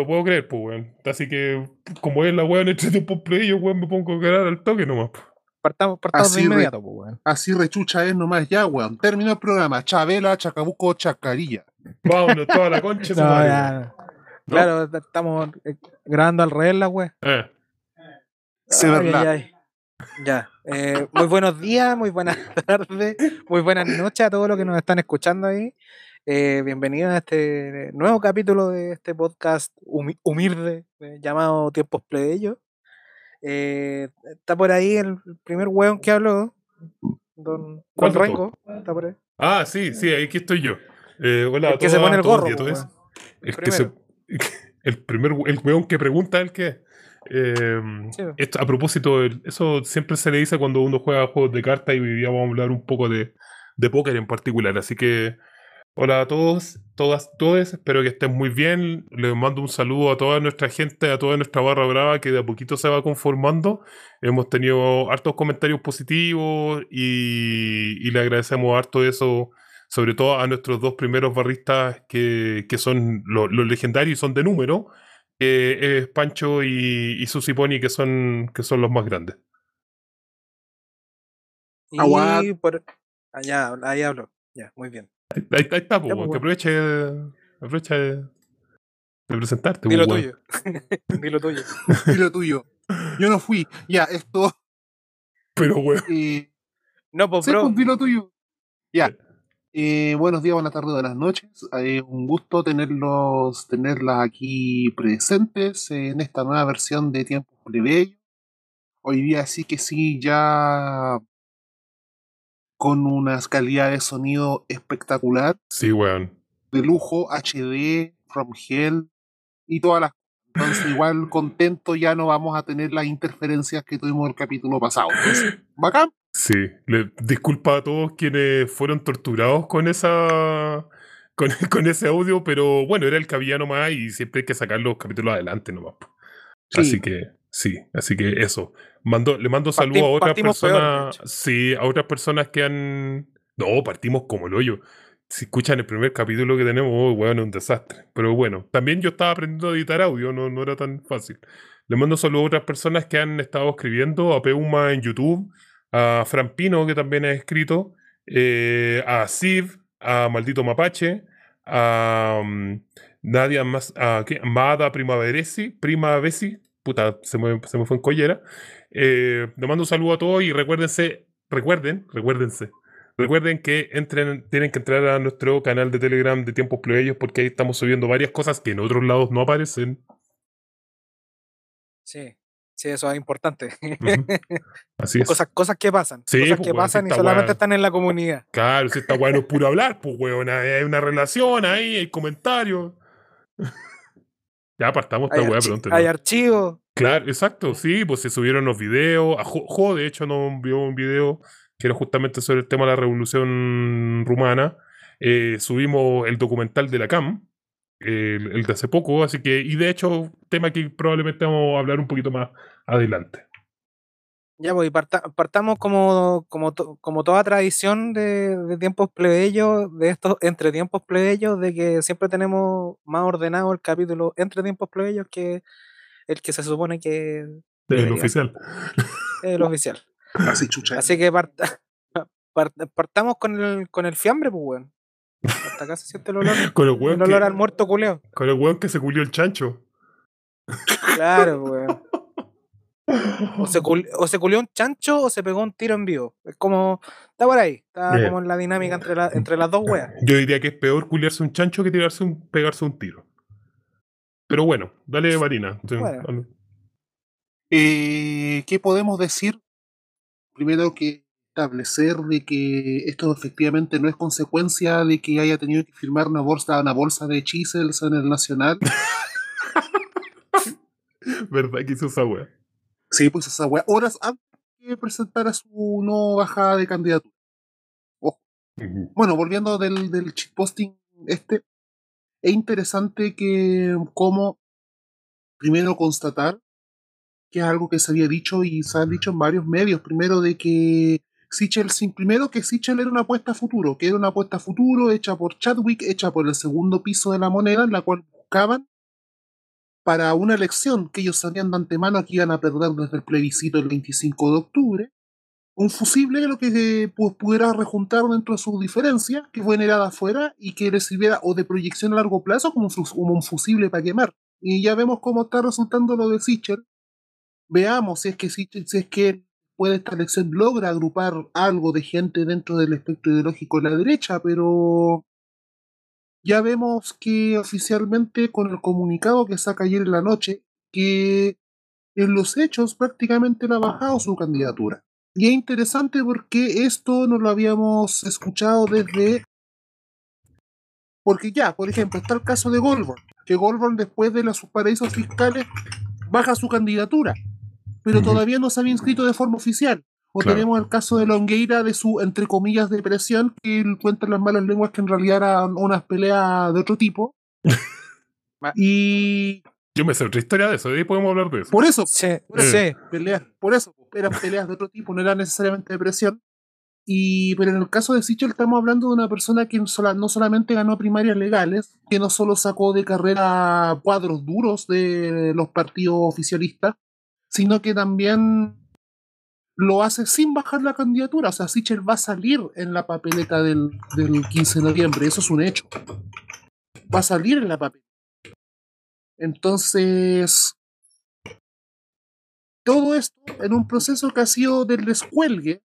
lo puedo creer, pues, weón. Así que, como es la weón entre tiempos play, yo, weón, me pongo a quedar al toque nomás. po. Partamos, partamos de Así re- inmediato, pues, weón. Así rechucha es nomás ya, weón. Terminó el programa. Chabela, Chacabuco, Chacarilla. Vámonos, toda la concha. de su No, madre, ya, weón. no. Claro, estamos eh, grabando al revés la wea. Eh, Se Ay, verdad. ay, ay. Ya. eh, muy buenos días, muy buenas tardes, muy buenas noches a todos los que nos están escuchando ahí. Eh, bienvenidos a este nuevo capítulo de este podcast humi- humilde eh, llamado Tiempos Plebeyos. Eh, está por ahí el primer weón que habló, don, ¿Cuál don Rengo. Está por ahí. Ah, sí, sí, aquí estoy yo. Hola El que se pone el gorro. El que se. El primer el weón que pregunta el que. Eh, Sí. esto, a propósito, eso siempre se le dice cuando uno juega juegos de cartas y hoy día vamos a hablar un poco de, de póker en particular. Así que, hola a todos, todas, todos, espero que estén muy bien. Les mando un saludo a toda nuestra gente, a toda nuestra barra brava que de a poquito se va conformando. Hemos tenido hartos comentarios positivos y, y le agradecemos harto eso, sobre todo a nuestros dos primeros barristas que, que son lo- los legendarios y son de número, que es Pancho y, y Susi Pony, que son, que son los más grandes. Y por. Allá, ahí hablo. Ya, muy bien. Ahí, ahí está, pues, que aproveche, aproveche de, de presentarte. Dilo po, tuyo. Dilo tuyo. Y lo tuyo. Yo no fui. Ya, esto. Pero, weón. Eh, No, pues, bro. pues, dilo tuyo. Ya. Eh, buenos días, buenas tardes, buenas noches. Eh, un gusto tenerlos, tenerlas aquí presentes en esta nueva versión de Tiempos Plebeyos. Hoy día sí que sí, ya con unas calidad de sonido espectacular, Sí, weón. de lujo, HD, From Hell y todas las entonces igual contento ya no vamos a tener las interferencias que tuvimos el capítulo pasado. Entonces, bacán. Sí, le, disculpa a todos quienes fueron torturados con esa con, con ese audio, pero bueno, era el que había nomás y siempre hay que sacar los capítulos adelante nomás. Sí. Así que sí, así que eso. Mando, le mando saludos a otras personas, sí, a otras personas que han no, partimos como el hoyo. Si escuchan el primer capítulo que tenemos, oh, weón, es un desastre. Pero bueno, también yo estaba aprendiendo a editar audio, no, no era tan fácil. Le mando saludos a otras personas que han estado escribiendo, a Peuma en YouTube, a Fran Pino, que también ha escrito, eh, a Siv, a Maldito Mapache, a mm, Nadia más, a ¿qué? Mada Primaveresi, Primavesi, puta, se me, se me fue en collera. Eh, le mando un saludo a todos y recuérdense, recuerden, recuérdense, recuerden que entren, tienen que entrar a nuestro canal de Telegram de Tiempos Plebeyos porque ahí estamos subiendo varias cosas que en otros lados no aparecen. Sí, sí, eso es importante. Así es. cosas, cosas que pasan. Sí, cosas pues, que pasan y solamente están en la comunidad. Claro, si está bueno es puro hablar, pues, weón. Hay una relación ahí, hay comentarios. Ya partamos esta weá pronto. ¿no? hay archivos. Claro, exacto, sí, pues se subieron los videos. A Jo, Jo, de hecho, nos envió un video que era justamente sobre el tema de la revolución rumana. Eh, subimos el documental de la CAM, el, el de hace poco, así que, y de hecho, tema que probablemente vamos a hablar un poquito más adelante. Ya, pues, y parta- partamos como, como, to- como toda tradición de, de tiempos plebeyos, de estos entre tiempos plebeyos, de que siempre tenemos más ordenado el capítulo entre tiempos plebeyos que el que se supone que El oficial. el oficial. Así chucha. Así que parta- part- partamos con el, con el fiambre, pues, weón. Hasta acá se siente el olor, Con el el olor que, al muerto culeo. con el weón que se culió el chancho. Claro, weón. O se, cul- o se culió un chancho o se pegó un tiro en vivo. Es como. Está por ahí. Está como en la dinámica entre, la- entre las dos weas. Yo diría que es peor culiarse un chancho que tirarse un, pegarse un tiro. Pero bueno, dale Marina. Bueno. Eh, ¿Qué podemos decir? Primero que establecer de que esto efectivamente no es consecuencia de que haya tenido que firmar una bolsa, una bolsa de chisels en el Nacional. ¿Verdad que hizo esa wea? Sí, pues esa weá, horas antes de presentar a su no bajada de candidatura. Bueno, volviendo del, del posting este, es interesante que como primero constatar que es algo que se había dicho y se ha dicho en varios medios, primero de que Sichel, sin, primero que Sichel era una apuesta a futuro, que era una apuesta a futuro hecha por Chadwick, hecha por el segundo piso de la moneda, en la cual buscaban para una elección que ellos sabían de antemano que iban a perder desde el plebiscito el 25 de octubre, un fusible lo que pues, pudiera rejuntar dentro de su diferencia, que fue generada afuera y que le sirviera o de proyección a largo plazo como como un fusible para quemar. Y ya vemos cómo está resultando lo de Sichel. Veamos si es que si es que puede esta elección logra agrupar algo de gente dentro del espectro ideológico de la derecha, pero ya vemos que oficialmente con el comunicado que saca ayer en la noche, que en los hechos prácticamente le ha bajado su candidatura. Y es interesante porque esto no lo habíamos escuchado desde... Porque ya, por ejemplo, está el caso de Goldberg, que Goldberg después de los paraísos fiscales baja su candidatura, pero todavía no se había inscrito de forma oficial. O tenemos el caso de Longueira de su, entre comillas, depresión, que cuenta las malas lenguas que en realidad eran unas peleas de otro tipo. y yo me sé otra historia de eso, ahí podemos hablar de eso. Por eso, Sí, por eso, sí. peleas, por eso, eran peleas de otro tipo, no era necesariamente depresión. Y, pero en el caso de Sichel estamos hablando de una persona que sola- no solamente ganó primarias legales, que no solo sacó de carrera cuadros duros de los partidos oficialistas, sino que también lo hace sin bajar la candidatura. O sea, Sichel va a salir en la papeleta del, del 15 de noviembre, eso es un hecho. Va a salir en la papeleta. Entonces, todo esto en un proceso que ha sido del descuelgue,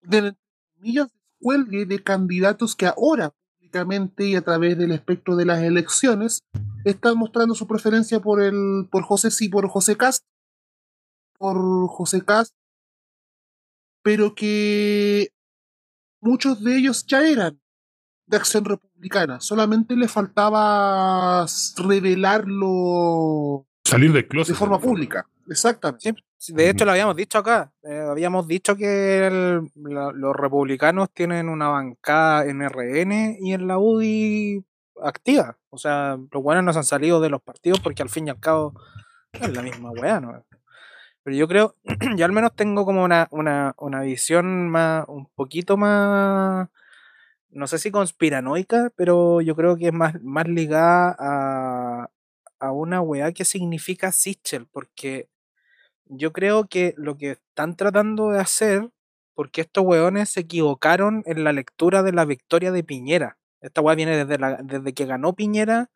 del descuelgue de candidatos que ahora públicamente y a través del espectro de las elecciones están mostrando su preferencia por el por José sí por José Cast por José Cast pero que muchos de ellos ya eran de acción republicana solamente le faltaba revelarlo Salir del closet. de forma pública exactamente Sí, de hecho, lo habíamos dicho acá. eh, habíamos dicho que el- la- los republicanos tienen una bancada en RN y en la UDI activa. O sea, los buenos no se han salido de los partidos porque al fin y al cabo es la misma weá, ¿no? Pero yo creo, yo al menos tengo como una, una, una visión más, un poquito más, no sé si conspiranoica, pero yo creo que es más, más ligada a, a una weá que significa Sichel, porque yo creo que lo que están tratando de hacer, porque estos weones se equivocaron en la lectura de la victoria de Piñera. Esta weá viene desde, la, desde que ganó Piñera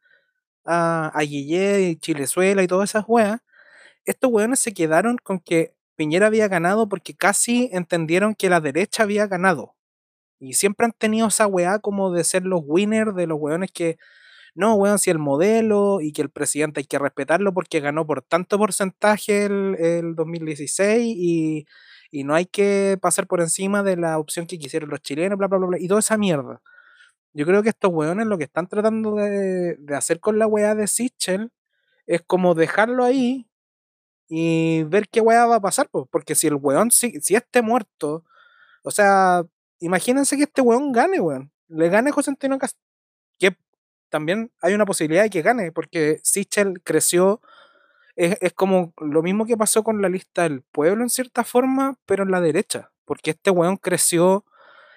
a, a y Chilezuela y todas esas weas. Estos weones se quedaron con que Piñera había ganado porque casi entendieron que la derecha había ganado. Y siempre han tenido esa weá como de ser los winners de los weones que no, weón, si el modelo y que el presidente hay que respetarlo porque ganó por tanto porcentaje el, el 2016 y, y no hay que pasar por encima de la opción que quisieron los chilenos, bla, bla, bla, bla, y toda esa mierda. Yo creo que estos weones lo que están tratando de, de hacer con la weá de Sichel es como dejarlo ahí y ver qué weá va a pasar, po, porque si el weón, si, si este muerto, o sea, imagínense que este weón gane, weón, le gane José Antonio que también hay una posibilidad de que gane, porque Sichel creció, es, es como lo mismo que pasó con la lista del pueblo en cierta forma, pero en la derecha, porque este weón creció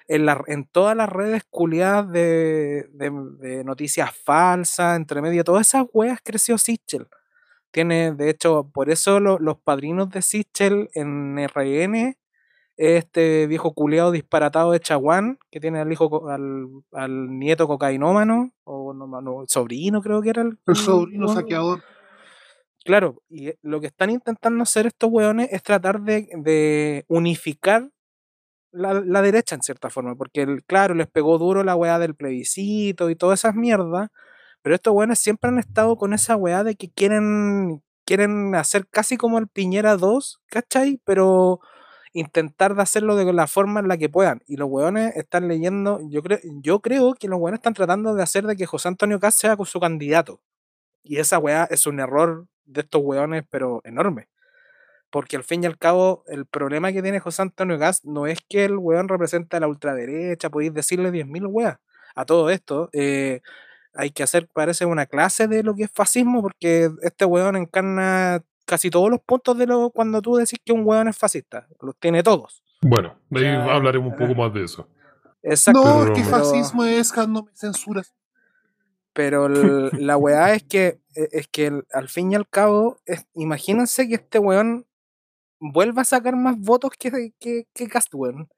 en, la, en todas las redes culiadas de, de, de noticias falsas, entre medio, todas esas weas creció Sichel. Tiene, de hecho, por eso lo- los padrinos de Sichel en RN, este viejo culiado disparatado de Chaguán, que tiene al hijo, al, al nieto cocainómano, o no, no, sobrino creo que era el, el sobrino no- saqueador. Claro, y eh, lo que están intentando hacer estos weones es tratar de, de unificar la, la derecha en cierta forma, porque el- claro, les pegó duro la weá del plebiscito y todas esas mierdas, pero estos weones siempre han estado con esa weá de que quieren, quieren hacer casi como el Piñera 2, ¿cachai? Pero intentar de hacerlo de la forma en la que puedan. Y los weones están leyendo, yo creo, yo creo que los weones están tratando de hacer de que José Antonio Caz sea su candidato. Y esa weá es un error de estos weones, pero enorme. Porque al fin y al cabo, el problema que tiene José Antonio Gas no es que el weón represente a la ultraderecha, podéis decirle 10.000 weas. A todo esto, eh, hay que hacer, parece, una clase de lo que es fascismo, porque este weón encarna casi todos los puntos de lo cuando tú decís que un weón es fascista. Los tiene todos. Bueno, de ahí Ya, hablaremos un poco ah. más de eso. Exacto. no pero- es que pero- fascismo es cuando me censuras Pero el- la weá es que, e- es que el- al fin y al cabo, es- imagínense que este weón vuelva a sacar más votos que, que, que Cast, weón.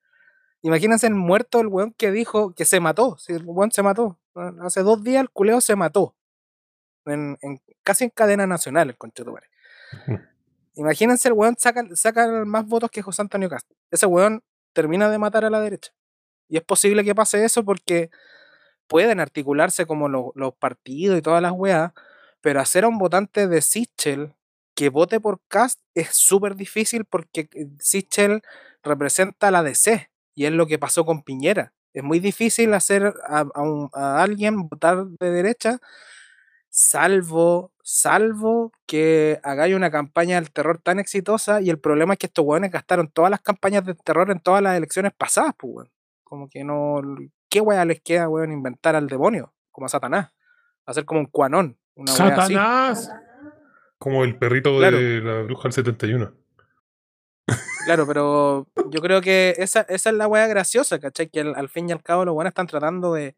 Imagínense el muerto el weón que dijo que se mató. Si el weón se mató. weón, Hace dos días el culeo se mató. En, en- casi en cadena nacional, el conchetumare. Imagínense el weón saca, saca más votos que José Antonio Cast. Ese weón termina de matar a la derecha. Y es posible que pase eso porque pueden articularse como lo- los partidos y todas las weas, pero hacer a un votante de Sichel que vote por Cast es súper difícil porque eh, Sichel representa a la DC y es lo que pasó con Piñera. Es muy difícil hacer a, a un- a alguien votar de derecha, salvo, salvo que hagáis una campaña del terror tan exitosa y el problema es que estos weones gastaron todas las campañas de terror en todas las elecciones pasadas, pues weón. Como que no. ¿Qué wea les queda, weón, inventar al demonio? Como a Satanás. Hacer como un cuanón. Una wea así. ¡Satanás! Como el perrito Claro. de la bruja del 71. Claro, pero yo creo que esa, esa es la wea graciosa, ¿cachai? Que al, al fin y al cabo los buenos están tratando de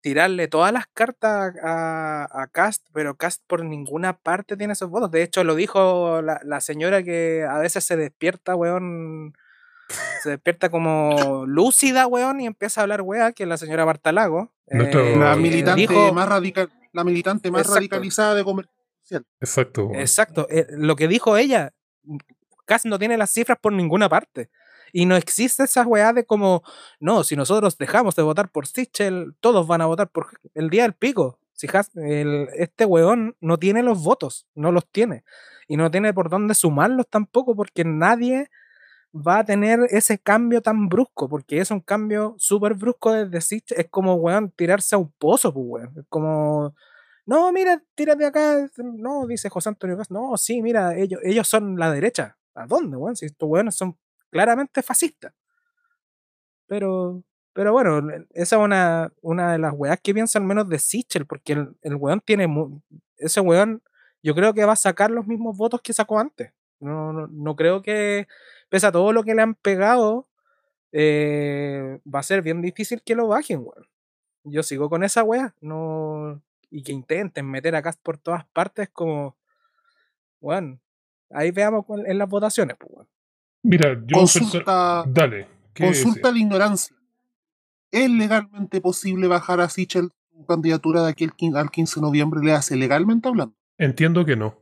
tirarle todas las cartas a, a Cast, pero Cast por ninguna parte tiene esos votos. De hecho, lo dijo la, la señora que a veces se despierta, weón. Se despierta como lúcida, weón, y empieza a hablar, weá, que es la señora Marta Lago. Nuestro- eh, La militante dijo- más radical, la militante más Exacto. radicalizada de comercio. Exacto. Exacto, eh, lo que dijo ella, Cass no tiene las cifras por ninguna parte. Y no existe esa weá de como, no, si nosotros dejamos de votar por Sichel, todos van a votar por el día del pico. Si Has- el- este weón no tiene los votos, no los tiene. Y no tiene por dónde sumarlos tampoco, porque nadie va a tener ese cambio tan brusco, porque es un cambio súper brusco desde Sichel. Es como, weón, tirarse a un pozo, pues, weón. Es como, no, mira, tírate acá. No, dice José Antonio Cast. No, sí, mira, ellos, ellos son la derecha. ¿A dónde, weón? Si estos weones son claramente fascistas. Pero, pero bueno, esa es una, una de las weas que pienso al menos de Sichel, porque el, el weón tiene. Ese weón, yo creo que va a sacar los mismos votos que sacó antes. No, no, no creo que, pese a todo lo que le han pegado, eh, va a ser bien difícil que lo bajen, weón. Yo sigo con esa wea. No, y que intenten meter a por todas partes, como, bueno, ahí veamos cuál- en las votaciones, pues. Mira, yo. Consulta, Dale. ¿qué consulta la ignorancia. ¿Es legalmente posible bajar a Sichel su candidatura de aquí al 15, al 15 de noviembre? ¿Le hace legalmente hablando? Entiendo que no.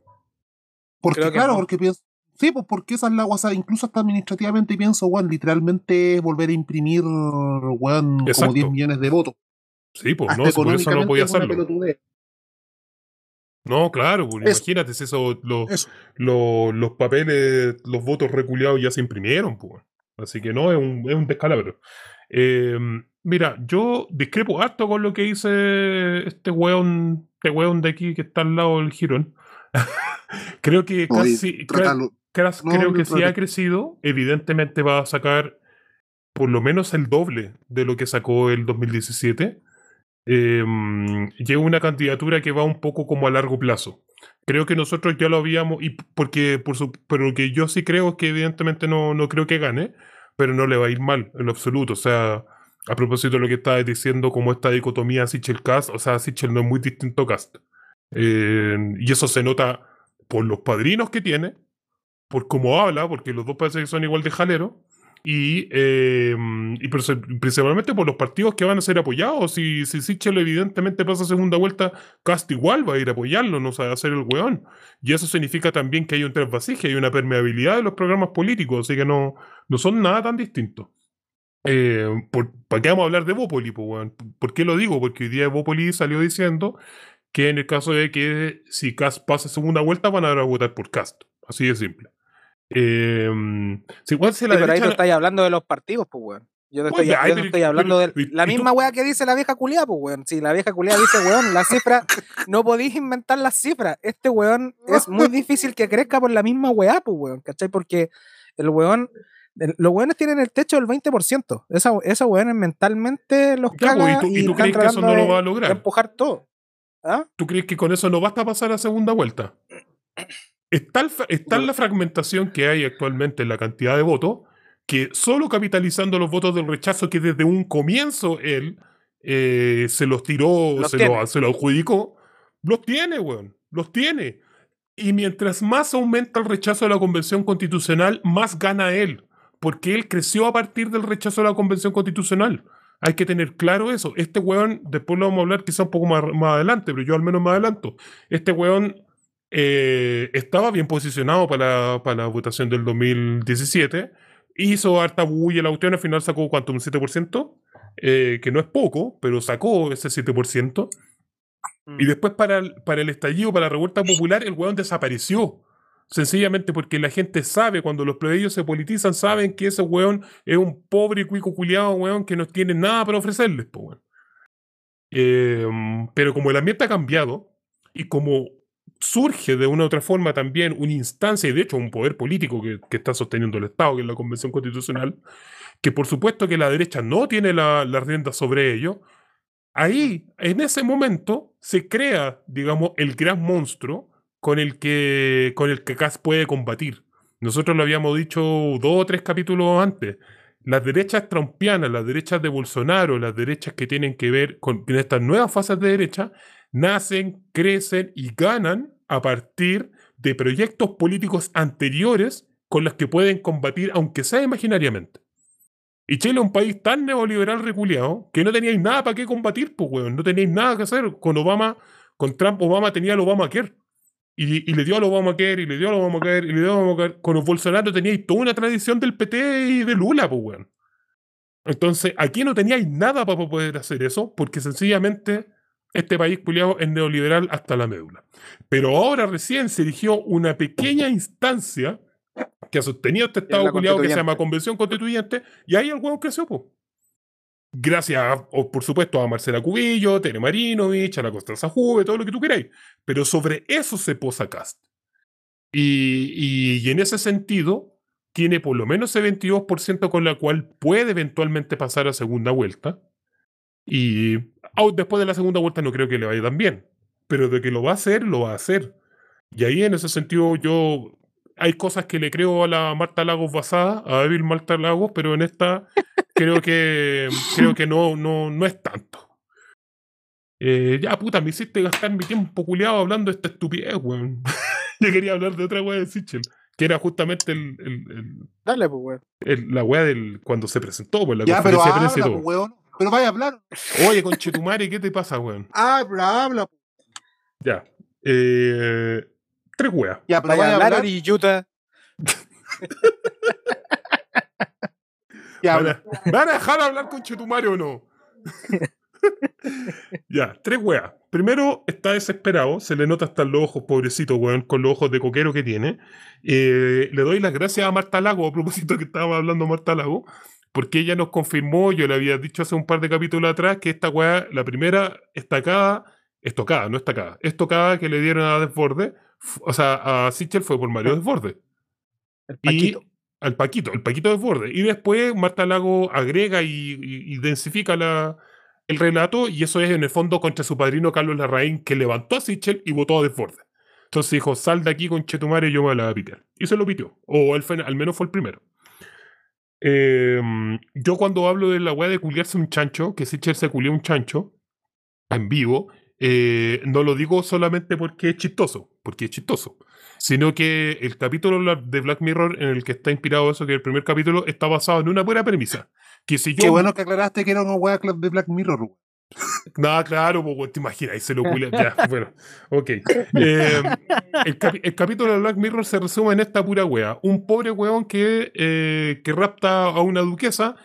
Porque, que claro, no. porque pienso. Sí, pues porque esa es la guasa, incluso hasta administrativamente pienso, weón, literalmente es volver a imprimir, weón, como Exacto. 10 millones de votos. Sí, pues Hasta no, por eso no podía hacerlo. No, claro, pues Eso. imagínate si eso, lo- Eso. lo- los papeles, los votos reculeados ya se imprimieron, pues. Así que no, es un, es un descalabro. Eh, mira, yo discrepo harto con lo que dice este weón, este weón de aquí que está al lado del jirón. creo que Oye, casi, No, creo no, que si ha crecido, evidentemente va a sacar por lo menos el doble de lo que sacó el 2017. Eh, una candidatura que va un poco como a largo plazo. Creo que nosotros ya lo habíamos, y porque por su, pero lo que yo sí creo es que evidentemente no, no creo que gane, pero no le va a ir mal en lo absoluto. O sea, a propósito de lo que estabas diciendo, como esta dicotomía Sichel-Cast, o sea, Sichel no es muy distinto a Cast. Eh, y eso se nota por los padrinos que tiene, por cómo habla, porque los dos parece que son igual de jalero, y, eh, principalmente por los partidos que van a ser apoyados. Si, si Sichel evidentemente pasa segunda vuelta, Cast igual va a ir a apoyarlo, no sabe hacer el weón. Y eso significa también que hay un trasvasije, hay una permeabilidad de los programas políticos, así que no, no son nada tan distintos. Eh, ¿Para qué vamos a hablar de Bópoli? po? ¿Por qué lo digo? Porque hoy día Bópoli salió diciendo que en el caso de que si Cast pase segunda vuelta van a votar por Cast. Así de simple. Eh, si igual si Sí, la pero ahí tú estáis hablando de los partidos, pues, weón. Yo Pues estoy, yo hablando pero- de la misma weá que dice la vieja culiada, pues, weón. Si la vieja culiada dice, weón, la cifra, no podéis inventar las cifras. Este weón es muy difícil que crezca por la misma weá, pues, weón, ¿cachai? Porque el weón, el- los weones tienen el techo del 20%. Esa, esos weones mentalmente los Ya, pues, caga ¿y tú- y y tú están crees que eso no lo va a lograr? empujar todo. ¿Ah? ¿Tú crees que con eso no basta pasar a segunda vuelta? Está, el está la fragmentación que hay actualmente en la cantidad de votos, que solo capitalizando los votos del rechazo, que desde un comienzo él eh, se los tiró, Los se, lo, se lo adjudicó, los tiene, weón, los tiene. Y mientras más aumenta el rechazo a la Convención Constitucional, más gana él, porque él creció a partir del rechazo a la Convención Constitucional. Hay que tener claro eso. Este weón, después lo vamos a hablar quizá un poco más, más adelante, pero yo al menos me adelanto. Este weón eh, estaba bien posicionado para, para la votación del 2017. Hizo harta bulla la cuestión, al final sacó cuánto, un 7%, eh, que no es poco, pero sacó ese 7%. Y Mm. después para el, para el estallido, para la revuelta popular, el weón desapareció. Sencillamente porque la gente sabe, cuando los plebeyos se politizan, saben que ese weón es un pobre cuico culiado, weón, que no tiene nada para ofrecerles, po, weón. Eh, pero como el ambiente ha cambiado y como surge de una u otra forma también una instancia y de hecho un poder político que, que está sosteniendo el Estado, que es la Convención Constitucional, que por supuesto que la derecha no tiene la, la rienda sobre ello, ahí, en ese momento, se crea, digamos, el gran monstruo con el que, con el que Kass puede combatir. Nosotros lo habíamos dicho dos o tres capítulos antes. Las derechas trumpianas, las derechas de Bolsonaro, las derechas que tienen que ver con, con estas nuevas fases de derecha, nacen, crecen y ganan a partir de proyectos políticos anteriores con los que pueden combatir, aunque sea imaginariamente. Y Chile es un país tan neoliberal reculeado que no teníais nada para qué combatir, pues, weón. No teníais nada que hacer. Con Obama, con Trump, Obama tenía el Obamacare. Y, y le dio al Obamacare, y le dio al Obamacare, y le dio al Obamacare. Con los Bolsonaro teníais toda una tradición del PT y de Lula, pues, weón. Entonces, aquí no teníais nada para poder hacer eso, porque sencillamente este país culiado es neoliberal hasta la médula. Pero ahora recién se eligió una pequeña instancia que ha sostenido este Estado culiado que se llama Convención Constituyente, y ahí el huevo creció, po. Gracias, a- o, por supuesto, a Marcela Cubillo, Tere Marinovich, a la Constanza Juve, todo lo que tú queráis. Pero sobre eso se posa Cast. Y, y- y en ese sentido, tiene por lo menos ese 22% con la cual puede eventualmente pasar a segunda vuelta. Y au- después de la segunda vuelta no creo que le vaya tan bien. Pero de que lo va a hacer, lo va a hacer. Y ahí en ese sentido yo... Hay cosas que le creo a la Marta Lagos basada, a Evil Marta Lagos, pero en esta creo que creo que no, no, no es tanto. Eh, ya, puta, me hiciste gastar mi tiempo culiado hablando de esta estupidez, weón. Yo quería hablar de otra weá de Sichel, que era justamente el, el- el- Dale, pues, weón. el- la weá del cuando se presentó, pues la Ya, pero conferencia de habla, prensa y pues, weón. Pero vaya a hablar. Oye, conchetumare, ¿qué te pasa, weón? Habla, habla. Ya. Eh, tres weas. Ya, pero Vaya vaya a hablar. Oriyuta. Ya, ¿Van habla. a, ¿Van a dejar hablar con Chetumare o no? ya, tres weas. Primero, está desesperado, se le nota hasta en los ojos, pobrecito, weón, con los ojos de coquero que tiene. Eh, le doy las gracias a Marta Lago, a propósito que estábamos hablando Marta Lago, porque ella nos confirmó, yo le había dicho hace un par de capítulos atrás, que esta wea, la primera estacada, estocada, no estacada, estocada que le dieron a Desborde, o sea, a Sichel fue por Mario Desborde. El Y Paquito. al Paquito, el Paquito de borde. Y después Marta Lago agrega y, y- y densifica la, el relato, y eso es en el fondo contra su padrino Carlos Larraín, que levantó a Sichel y votó a Desborde. Entonces dijo, sal de aquí con Chetumare, yo me la voy a pitear. Y se lo pitió. O él fue- al menos fue el primero. Eh, yo cuando hablo de la weá de culiarse un chancho, que Sichel se culió un chancho en vivo, eh, no lo digo solamente porque es chistoso, porque es chistoso, sino que el capítulo de Black Mirror en el que está inspirado eso, que el primer capítulo, está basado en una buena premisa. Que si yo... Qué bueno que aclaraste que era una wea club de Black Mirror, Nada, claro, weón, te imaginas, ahí se lo culia. Ya, bueno, ok. Eh, el, capi- el capítulo de Black Mirror se resume en esta pura wea. Un pobre weón que, eh, que rapta a una duquesa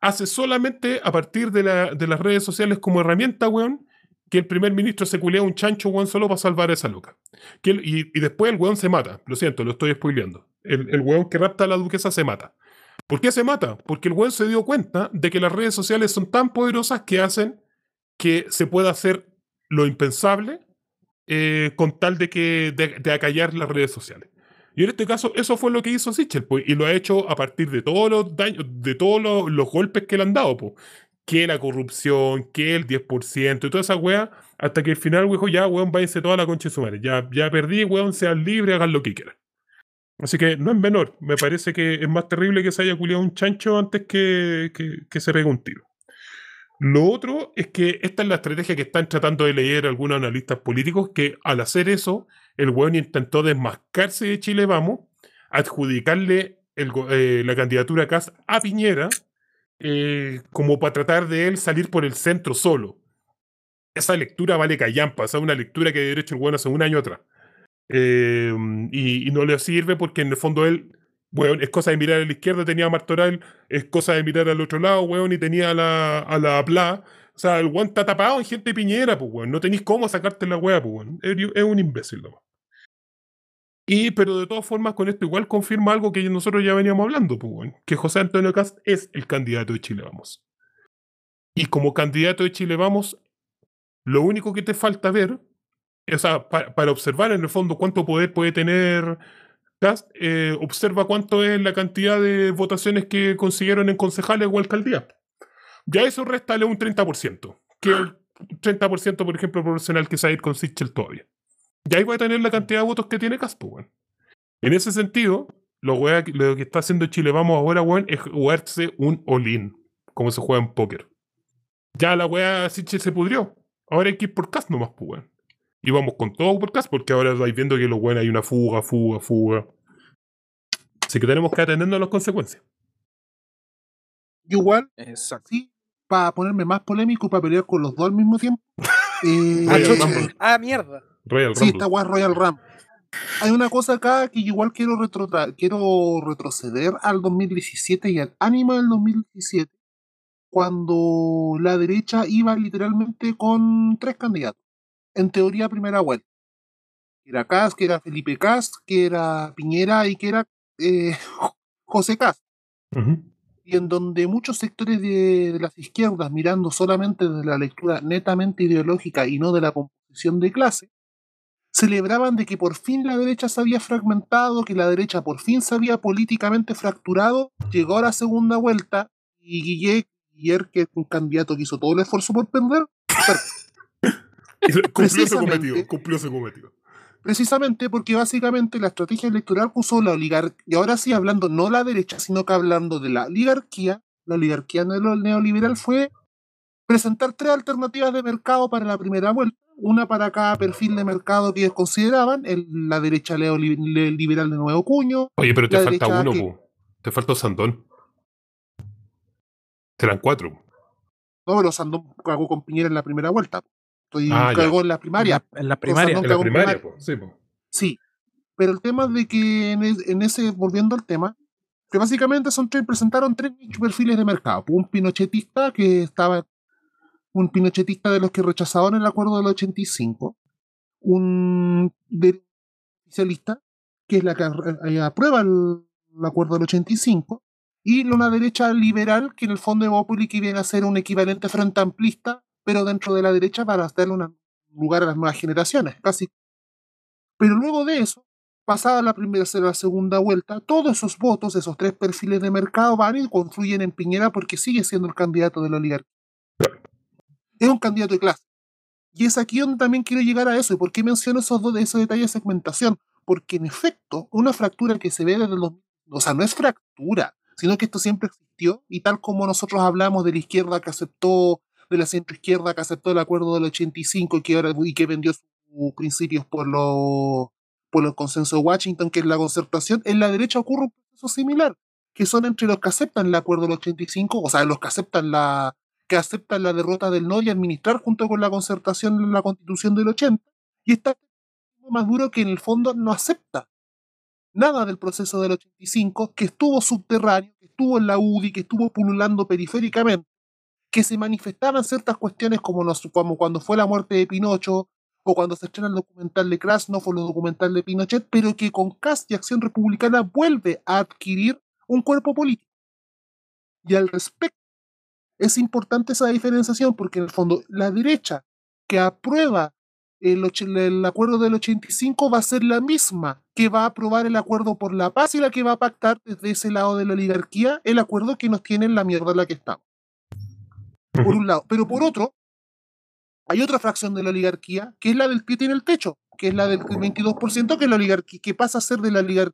hace solamente a partir de, la- de las redes sociales como herramienta, weón, que el primer ministro se culea a un chancho, weón, solo para salvar a esa loca. Que el- y, y después el weón se mata. Lo siento, lo estoy spoileando. El, el weón que rapta a la duquesa se mata. ¿Por qué se mata? Porque el weón se dio cuenta de que las redes sociales son tan poderosas que hacen que se pueda hacer lo impensable eh, con tal de que de, de acallar las redes sociales. Y en este caso, eso fue lo que hizo Sichel, pues, y lo ha hecho a partir de todos los daños, de todos los, los golpes que le han dado, pues. Que la corrupción, que el 10%, y toda esa wea, hasta que al final, dijo, ya, weón, váyanse toda la concha de su madre. Ya, ya perdí, weón, sean libres, hagan lo que quieran. Así que no es menor. Me parece que es más terrible que se haya culiado un chancho antes que, que, que se pegue un tiro. Lo otro es que esta es la estrategia que están tratando de leer algunos analistas políticos, que al hacer eso, el weón intentó desmascarse de Chile Vamos, adjudicarle eh, la candidatura a Cas a Piñera, eh, como para tratar de él salir por el centro solo. Esa lectura vale callampa, esa es una lectura que de derecho el bueno hace un año atrás. Eh, y no le sirve porque en el fondo él, weón, es cosa de mirar a la izquierda, tenía a Martoral, es cosa de mirar al otro lado, weón, y tenía a la, a la Pla. O sea, el weón está tapado en gente piñera, pues, weón. No tenéis cómo sacarte la weá, pues, weón. Es, un imbécil. Y, pero de todas formas, con esto igual confirma algo que nosotros ya veníamos hablando, pues, weón. Que José Antonio Cast es el candidato de Chile Vamos. Y como candidato de Chile Vamos, lo único que te falta ver, o sea, pa- para observar en el fondo cuánto poder puede tener Eh, observa cuánto es la cantidad de votaciones que consiguieron en concejales o alcaldías. Ya eso restale un 30%, que el 30%, por ejemplo, proporcional que se va a ir con Sichel todavía. Y ahí va a tener la cantidad de votos que tiene Cast, weón. En ese sentido, lo, lo que está haciendo Chile Vamos ahora, weón, es jugarse un all-in, como se juega en póker. Ya la weá Sichel se pudrió. Ahora hay que ir por Cast nomás, pues, weón. Y vamos con todo por Cast, porque ahora vais viendo que los weones hay una fuga, fuga, fuga. Así que tenemos que atendernos a las consecuencias. Igual, Exacto. sí, para ponerme más polémico, para pelear con los dos al mismo tiempo. eh, Ah, mierda. Royal Sí, Rumble. esta weá es Royal Ram. Hay una cosa acá que igual quiero, retrotra- quiero retroceder al 2017 y al ánimo del 2017, cuando la derecha iba literalmente con tres candidatos. En teoría, primera vuelta. Que era Cas, que era Felipe Cas, que era Piñera y que era eh, José Cas. Y en donde muchos sectores de, de las izquierdas, mirando solamente desde la lectura netamente ideológica y no de la composición de clase, celebraban de que por fin la derecha se había fragmentado, que la derecha por fin se había políticamente fracturado, llegó a la segunda vuelta y Guille, Guiller, que es un candidato que hizo todo el esfuerzo por perder, Cumplió su Precisamente. cometido, cumplió su cometido. precisamente porque básicamente la estrategia electoral que usó la oligarquía, y ahora sí hablando no la derecha, sino que hablando de la oligarquía, la oligarquía neo- neoliberal fue presentar tres alternativas de mercado para la primera vuelta, una para cada perfil de mercado que ellos consideraban, el- la derecha neoli- le- liberal de nuevo cuño, Oye, pero te falta uno, que-. Te falta Sandón. Serán cuatro. no, pero Sandón cagó con Piñera en la primera vuelta, Estoy, Ah, cagó en la primaria, En la primaria. En la primaria, primaria. Sí. Sí, pero el tema de que en, es- en ese, volviendo al tema, que básicamente son tres, presentaron tres perfiles de mercado. Un pinochetista que estaba, un pinochetista de los que rechazaban el acuerdo del 85, un de- oficialista, que es la que eh, aprueba el, el acuerdo del 85, y una derecha liberal, que en el fondo de Bópoli que viene a ser un equivalente frente amplista, pero dentro de la derecha para darle un lugar a las nuevas generaciones, casi pero luego de eso, pasada la primera la segunda vuelta, todos esos votos, esos tres perfiles de mercado van y confluyen en Piñera porque sigue siendo el candidato de la oligarquía. Es un candidato de clase. Y es aquí donde también quiero llegar a eso. ¿Y por qué menciono esos dos esos detalles de segmentación? Porque en efecto, una fractura que se ve desde los... O sea, no es fractura, sino que esto siempre existió y tal como nosotros hablamos de la izquierda que aceptó, de la centroizquierda que aceptó el acuerdo del 85 y que, ahora, y que vendió sus principios por los por el consenso de Washington, que es la concertación, en la derecha ocurre un proceso similar, que son entre los que aceptan el acuerdo del 85, o sea, los que aceptan la que aceptan la derrota del no y administrar junto con la concertación la constitución del 80, y está más duro que en el fondo no acepta nada del proceso del 85, que estuvo subterráneo, que estuvo en la UDI, que estuvo pululando periféricamente, que se manifestaban ciertas cuestiones como, nos, como cuando fue la muerte de Pinocho, o cuando se estrena el documental de Krasnov o el documental de Pinochet, pero que con Cast y Acción Republicana vuelve a adquirir un cuerpo político. Y al respecto, es importante esa diferenciación porque en el fondo la derecha que aprueba el, el acuerdo del 85 va a ser la misma que va a aprobar el acuerdo por la paz y la que va a pactar desde ese lado de la oligarquía el acuerdo que nos tiene en la mierda en la que estamos. Por un lado. Pero por otro, hay otra fracción de la oligarquía, que es la del que tiene el techo, que es la del 22%, que es la oligarquía, que pasa a ser de la oligar-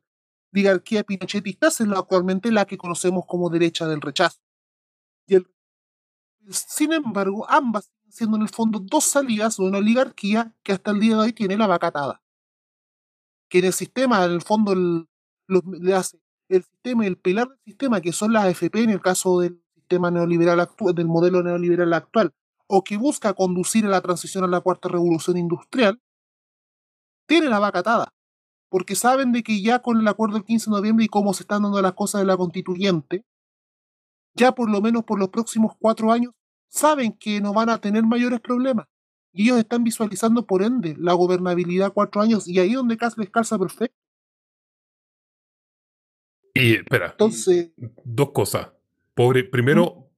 oligarquía pinochetista, es la, actualmente la que conocemos como derecha del rechazo. Y el Sin embargo, ambas siendo en el fondo dos salidas de una oligarquía que hasta el día de hoy tiene la vacatada. Que en el sistema, en el fondo, el, los- le hace el sistema el pilar del sistema, que son las AFP en el caso del sistema neoliberal actual, del modelo neoliberal actual, o que busca conducir a la transición a la cuarta revolución industrial, tiene la vacatada. Porque saben de que ya con el acuerdo del 15 de noviembre y cómo se están dando las cosas de la constituyente, ya por lo menos por los próximos cuatro años, saben que no van a tener mayores problemas. Y ellos están visualizando, por ende, la gobernabilidad cuatro años, y ahí es donde Cas les calza perfecto. Y espera, Entonces, dos cosas. Pobre, primero,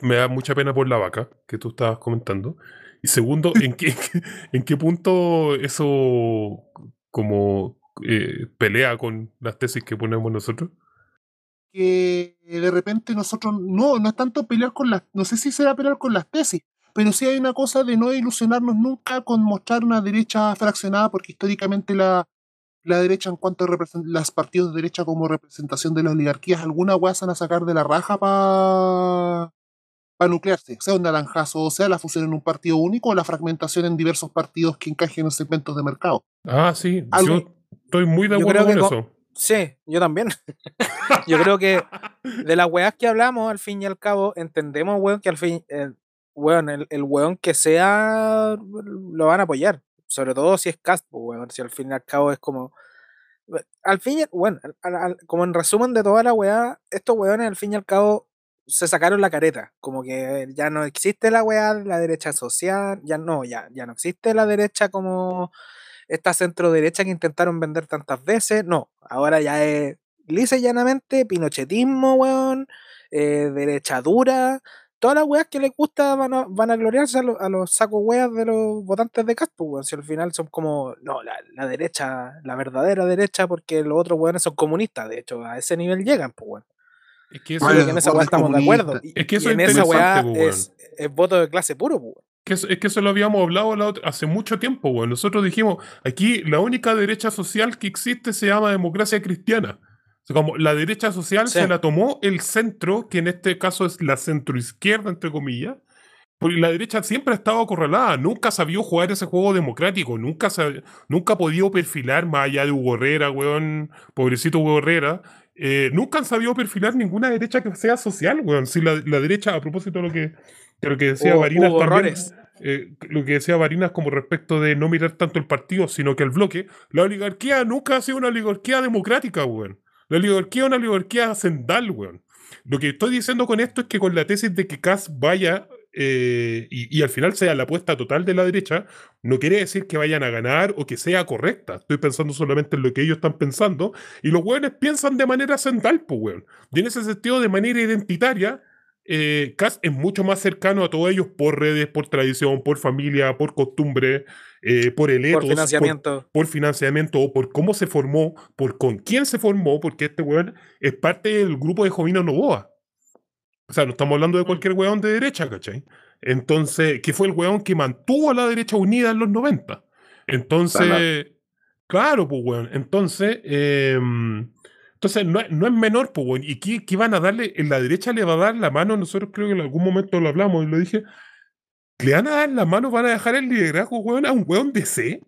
me da mucha pena por la vaca que tú estabas comentando. Y segundo, ¿en qué, en qué punto eso como eh, pelea con las tesis que ponemos nosotros? que de repente nosotros, no, no es tanto pelear con las, no sé si será pelear con las tesis, pero sí hay una cosa de no ilusionarnos nunca con mostrar una derecha fraccionada, porque históricamente la, la derecha en cuanto a las partidos de derecha como representación de las oligarquías, alguna weá se van a sacar de la raja para para nuclearse, sea un naranjazo, o sea la fusión en un partido único o la fragmentación en diversos partidos que encajen en segmentos de mercado. Ah, sí, Algo- yo estoy muy de acuerdo con eso. Sí, yo también. yo creo que de las weas que hablamos, al fin y al cabo, entendemos, weón, que al fin, el, weón, el, el weón que sea, lo van a apoyar. Sobre todo si es cast, pues, weón, si al fin y al cabo es como. Al fin, bueno, como en resumen de toda la weá, estos weones al fin y al cabo se sacaron la careta. Como que ya no existe la weá de la derecha social, ya no, ya, ya no existe la derecha como esta centro derecha que intentaron vender tantas veces. No, ahora ya es lisa llanamente pinochetismo, weón, eh, derecha dura. Todas las weas que les gusta van a, van a gloriarse a, lo- a los sacos weas de los votantes de Castro, weón. Si al final son como, no, la, la derecha, la verdadera derecha, porque los otros weones son comunistas. De hecho, a ese nivel llegan, pues, weón. Es que eso, en esa es estamos de acuerdo. Y, Es que eso y es en esa weá interesante, pues, es, es voto de clase puro, pues, weón. que eso- es que eso lo habíamos hablado la otra- hace mucho tiempo, weón. Nosotros dijimos, aquí la única derecha social que existe se llama democracia cristiana. Sea, como la derecha social Sí. se la tomó el centro, que en este caso es la centroizquierda, entre comillas. Porque la derecha siempre ha estado acorralada, nunca sabió jugar ese juego democrático, nunca, sab- nunca ha podido perfilar más allá de Hugo Herrera, weón, pobrecito Hugo Herrera, eh, nunca han sabido perfilar ninguna derecha que sea social, weón. Si la, la derecha, a propósito de lo que, de lo que decía Hubo- Varinas hubo también, eh, lo que decía Varinas como respecto de no mirar tanto el partido, sino que el bloque, la oligarquía nunca ha sido una oligarquía democrática, weón. La oligarquía es una oligarquía sendal, weón. Lo que estoy diciendo con esto es que con la tesis de que Kass vaya eh, y, al final sea la apuesta total de la derecha, no quiere decir que vayan a ganar o que sea correcta. Estoy pensando solamente en lo que ellos están pensando. Y los weones piensan de manera central, pues, weón. Y en ese sentido, de manera identitaria, eh, es mucho más cercano a todos ellos por redes, por tradición, por familia, por costumbre, eh, por el Por ethos, financiamiento. por financiamiento o por cómo se formó, por con quién se formó, porque este weón es parte del grupo de Jovino Novoa. O sea, no estamos hablando de cualquier weón de derecha, ¿cachai? Entonces, que fue el weón que mantuvo a la derecha unida en los 90. Entonces, claro, pues weón. Entonces, em, entonces no, es- no es menor, pues weón. ¿Y qué, qué van a darle? En la derecha le va a dar la mano, nosotros creo que en algún momento lo hablamos y lo dije. ¿Le van a dar la mano, van a dejar el liderazgo, weón, a un weón de C?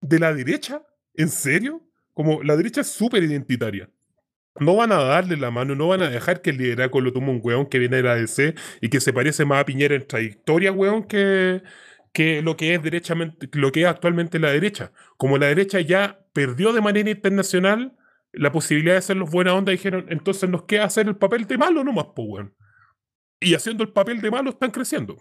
¿De la derecha? ¿En serio? Como la derecha es súper identitaria. No van a darle la mano, no van a dejar que el liderazgo lo tome un weón que viene de la DC y que se parece más a Piñera en trayectoria, weón, que, que lo que es derechamente, lo que es actualmente la derecha. Como la derecha ya perdió de manera internacional la posibilidad de ser los buena onda, dijeron, entonces nos queda hacer el papel de malo nomás, pues, weón. Y haciendo el papel de malo están creciendo.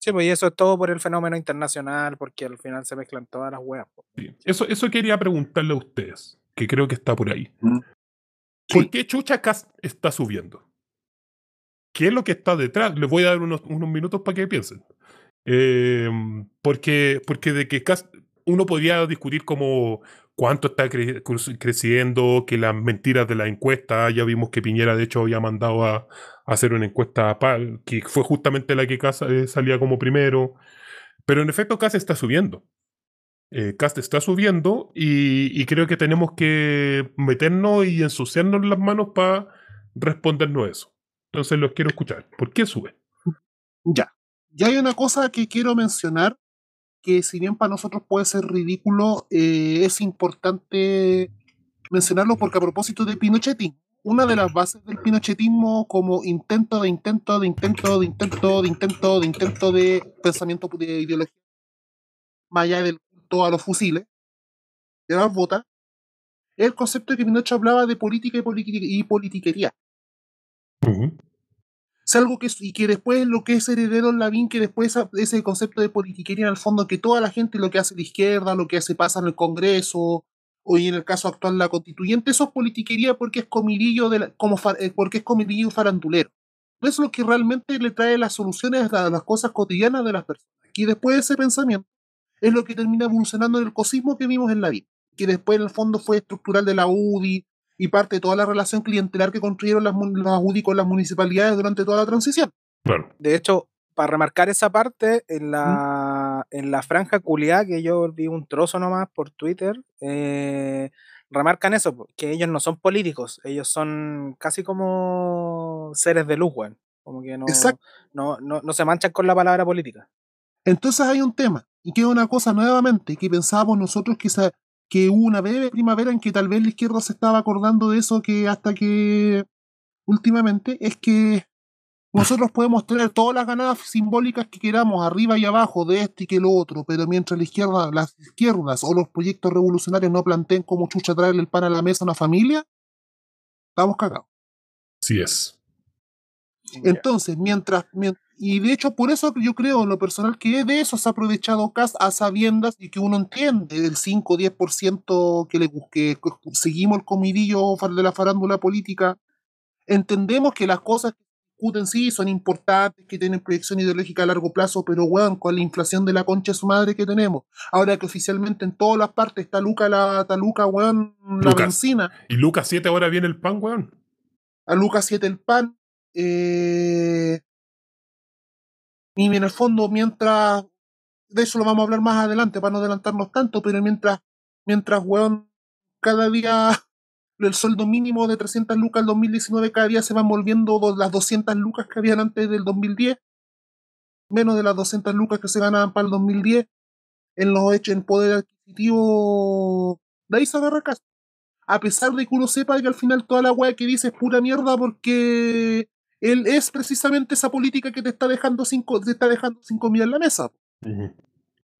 Sí, pues y eso es todo por el fenómeno internacional, porque al final se mezclan todas las weas. Sí. Eso, eso quería preguntarle a ustedes, que creo que está por ahí. Mm. ¿Por Sí. qué Chucha Cast está subiendo? ¿Qué es lo que está detrás? Les voy a dar unos, unos minutos para que piensen. Eh, porque, porque de que Cast, uno podría discutir como cuánto está creciendo, que las mentiras de la encuesta, ya vimos que Piñera de hecho había mandado a, hacer una encuesta que fue justamente la que eh, salía como primero. Pero en efecto Cast está subiendo. Eh, está subiendo y, creo que tenemos que meternos y ensuciarnos las manos para respondernos eso. Entonces los quiero escuchar. ¿Por qué sube? Ya. Y hay una cosa que quiero mencionar, que si bien para nosotros puede ser ridículo, eh, es importante mencionarlo porque a propósito de Pinochetismo, una de las bases del pinochetismo como intento de intento de intento de intento de intento de intento de pensamiento de ideología, más allá del culto a los fusiles, de las botas, es el concepto de que Pinochet hablaba de política y, politiquería. Es algo que, y que después lo que es heredero Lavín, que después ese concepto de politiquería en el fondo, que toda la gente lo que hace la izquierda, lo que hace pasa en el Congreso, hoy en el caso actual la constituyente, eso es politiquería porque es comidillo, de como eh, porque es comidillo farandulero. No es lo que realmente le trae las soluciones a las cosas cotidianas de las personas. Y después de ese pensamiento es lo que termina evolucionando en el cosismo que vimos en la vida, que después en el fondo fue estructural de la UDI y parte de toda la relación clientelar que construyeron las, las UDI con las municipalidades durante toda la transición. De hecho, para remarcar esa parte, en la, en la franja culiada, que yo vi un trozo nomás por Twitter, eh, remarcan eso, que ellos no son políticos, ellos son casi como seres de luz, Como que no, no, no, no, se manchan con la palabra política. Entonces hay un tema, y que es una cosa nuevamente, que pensábamos nosotros que, que hubo una breve primavera en que tal vez la izquierda se estaba acordando de eso, que hasta que últimamente es que nosotros podemos tener todas las ganadas simbólicas que queramos arriba y abajo de este y que lo otro, pero mientras la izquierda, las izquierdas o los proyectos revolucionarios no planteen como chucha traerle el pan a la mesa a una familia, estamos cagados. Sí es. Entonces, mientras, y de hecho por eso yo creo en lo personal que de eso se ha aprovechado CAS a sabiendas y que uno entiende del 5 o 10% que le que seguimos el comidillo de la farándula política, entendemos que las cosas en sí, son importantes, que tienen proyección ideológica a largo plazo, pero weón, con la inflación de la concha de su madre que tenemos, ahora que oficialmente en todas las partes está Luca, la, está Luca, weón, la benzina. Y Lucas 7 ahora viene el pan, weón. A Lucas 7 el pan. Eh... Y en el fondo, mientras, de eso lo vamos a hablar más adelante para no adelantarnos tanto, pero mientras, mientras, weón, cada día el sueldo mínimo de 300 lucas el 2019 cada día se van volviendo las 200 lucas que habían antes del 2010, menos de las 200 lucas que se ganaban para el 2010, en los hechos en poder adquisitivo, de ahí se agarra casa. A pesar de que uno sepa que al final toda la weá que dice es pura mierda porque él es precisamente esa política que te está dejando cinco, te está dejando cinco mil en la mesa.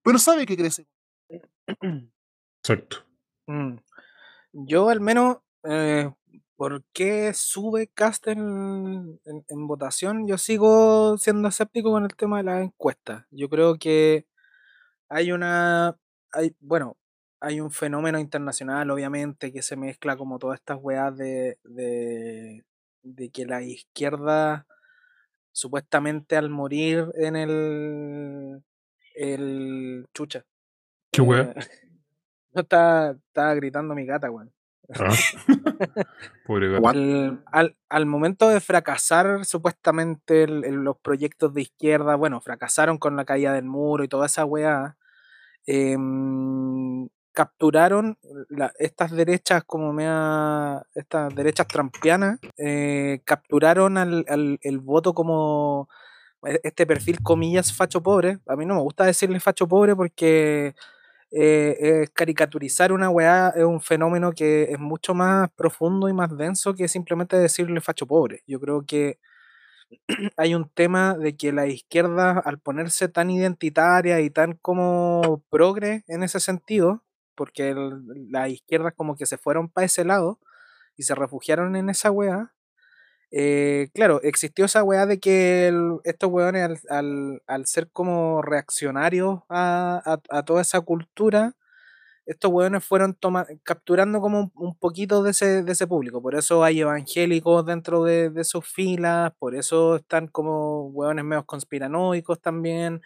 Pero sabe que crece. Exacto. Mm. Yo al menos eh, ¿por qué sube Cast en, votación? Yo sigo siendo escéptico con el tema de la encuesta. Yo creo que hay una, hay, bueno, hay un fenómeno internacional, obviamente, que se mezcla como todas estas weas de, de, que la izquierda, supuestamente al morir en el, el chucha. ¿Qué wea? Eh, no está, está gritando mi gata, weón. Ah. Al, al, momento de fracasar supuestamente los proyectos de izquierda, bueno, fracasaron con la caída del muro y toda esa weá, em, capturaron estas derechas como mea, estas derechas trampianas, eh, capturaron al, el voto como este perfil comillas facho pobre. A mí no me gusta decirle facho pobre porque eh, caricaturizar una weá es un fenómeno que es mucho más profundo y más denso que simplemente decirle facho pobre. Yo creo que hay un tema de que la izquierda, al ponerse tan identitaria y tan como progre en ese sentido, porque la izquierda como que se fueron para ese lado y se refugiaron en esa weá, eh, claro, existió esa weá de que estos weones al, ser como reaccionarios a, toda esa cultura, estos weones fueron capturando como un, poquito de ese, de ese público. Por eso hay evangélicos dentro de, sus filas, por eso están como weones medio conspiranoicos también.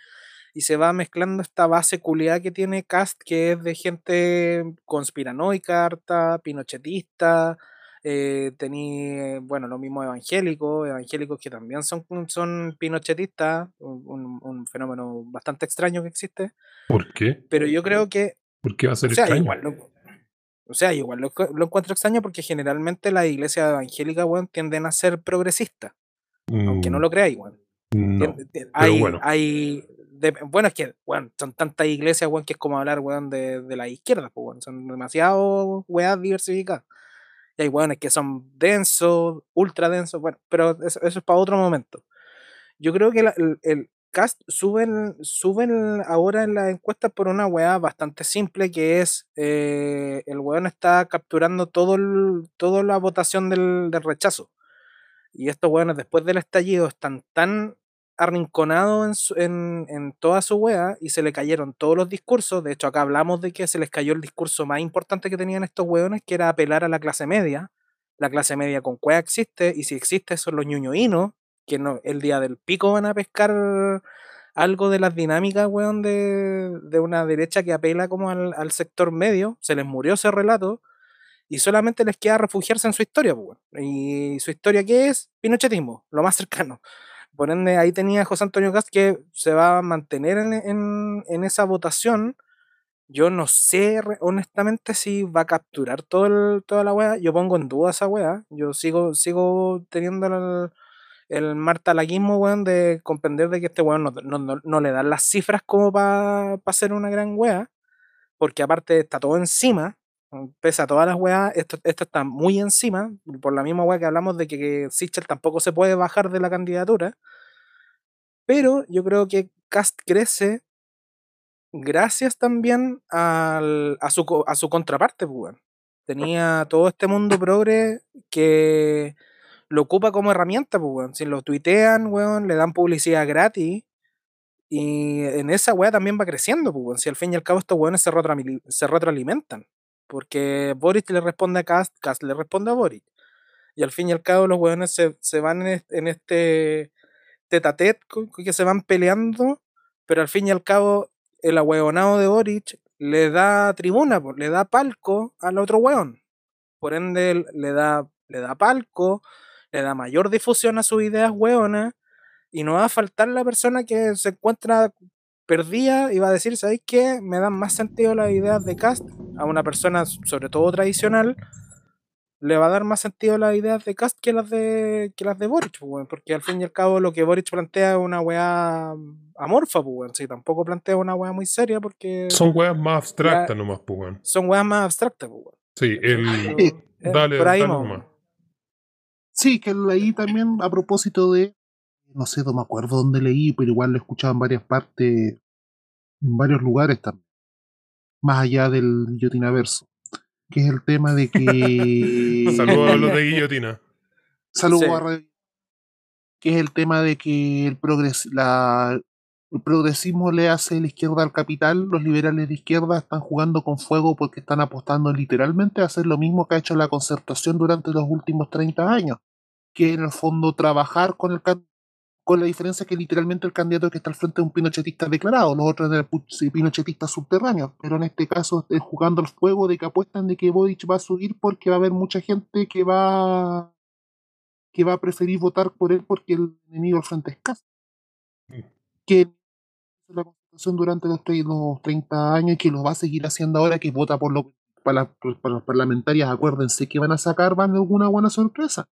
Y se va mezclando esta base culiada que tiene Cast, que es de gente conspiranoica, harta, pinochetista, eh, tení, bueno, lo mismo evangélicos, evangélicos que también son, son pinochetistas, un, fenómeno bastante extraño que existe. ¿Por qué? Pero yo creo que... ¿Por qué va a ser extraño? o sea, igual lo, encuentro extraño porque generalmente las iglesias evangélicas, bueno, tienden a ser progresistas. Aunque no Mm, lo creáis, weón. no. Hay, bueno. hay de- bueno, es que, weón, son tantas iglesias, que es como hablar, de, de la izquierda, pues. Son demasiado, weas diversificadas. Y hay weones que son densos, ultra densos, bueno, pero eso, eso es para otro momento. Yo creo que la- el, el cast suben, suben ahora en las encuestas por una weá bastante simple que es eh, el weón está capturando todo toda la votación del, del rechazo. Y estos weones después del estallido están tan arrinconados en, su- en, en toda su wea y se le cayeron todos los discursos. De hecho, acá hablamos de que se les cayó el discurso más importante que tenían estos weones, que era apelar a la clase media. La clase media con cueva existe, y si existe son los ñuñoínos, que no, el día del pico van a pescar algo de las dinámicas, weón, de, de una derecha que apela como al, al sector medio. Se les murió ese relato y solamente les queda refugiarse en su historia, pues, weón. ¿Y su historia qué es? Pinochetismo, lo más cercano. Por ende, ahí tenía José Antonio Cast que se va a mantener en, en- en esa votación. Yo no sé honestamente si va a capturar todo toda la weá. Yo pongo en duda esa weá. Yo sigo, sigo teniendo el, el weón, de comprender de que este weón no, no- no- no le dan las cifras como para hacer una gran weá. Porque aparte está todo encima. Pese a todas las weas, esto, esto está muy encima. Por la misma weá que hablamos de que, que tampoco se puede bajar de la candidatura. Pero yo creo que Cast crece gracias también al- a, su, a su contraparte, pues. Tenía todo este mundo progre que lo ocupa como herramienta, pues, weón. Si lo tuitean, weón, le dan publicidad gratis. Y en esa weá también va creciendo, pues. Si al fin y al cabo estos weones se retroalimentan. Porque Boris le responde a Cast, Cast le responde a Boris. Y al fin y al cabo los weones se, se van en este, co- que se van peleando, pero al fin y al cabo el ahueonado de Boric le da tribuna, le da palco al otro weón. Por ende, le da, le da palco, le da mayor difusión a sus ideas weonas, y no va a faltar la persona que se encuentra perdida y va a decir, ¿sabéis qué? Me dan más sentido las ideas de Cast a una persona, sobre todo tradicional, le va a dar más sentido las ideas de Cast que las de, que las de Boric, pues, weón, porque al fin y al cabo lo que Boric plantea es una weá amorfa, pues, weón, sí, tampoco plantea una weá muy seria porque Son weas más abstractas nomás, pues, weón. son weas más abstractas, pues, weón. Sí, el. Eh, Dale, por ahí dale nomás. Sí, que ahí también a propósito de, no sé, no me acuerdo dónde leí, pero igual lo he escuchado en varias partes, en varios lugares también, más allá del guillotinaverso, que es el tema de que... Saludos a los de guillotina. Saludos Sí. a Radio- que es el tema de que el, progres la, el progresismo le hace la izquierda al capital, los liberales de izquierda están jugando con fuego porque están apostando literalmente a hacer lo mismo que ha hecho la concertación durante los últimos 30 años, que en el fondo trabajar con el can- con la diferencia que literalmente el candidato que está al frente es un pinochetista declarado, los otros eran pinochetistas subterráneos, pero en este caso jugando al fuego de que apuestan de que Boric va a subir porque va a haber mucha gente que va que va a preferir votar por él porque el enemigo al frente es Cast. Mm. Que la constitución durante los, tre- los 30 años y que lo va a seguir haciendo ahora que vota por lo para, las- para las parlamentarias, acuérdense que van a sacar van alguna buena sorpresa.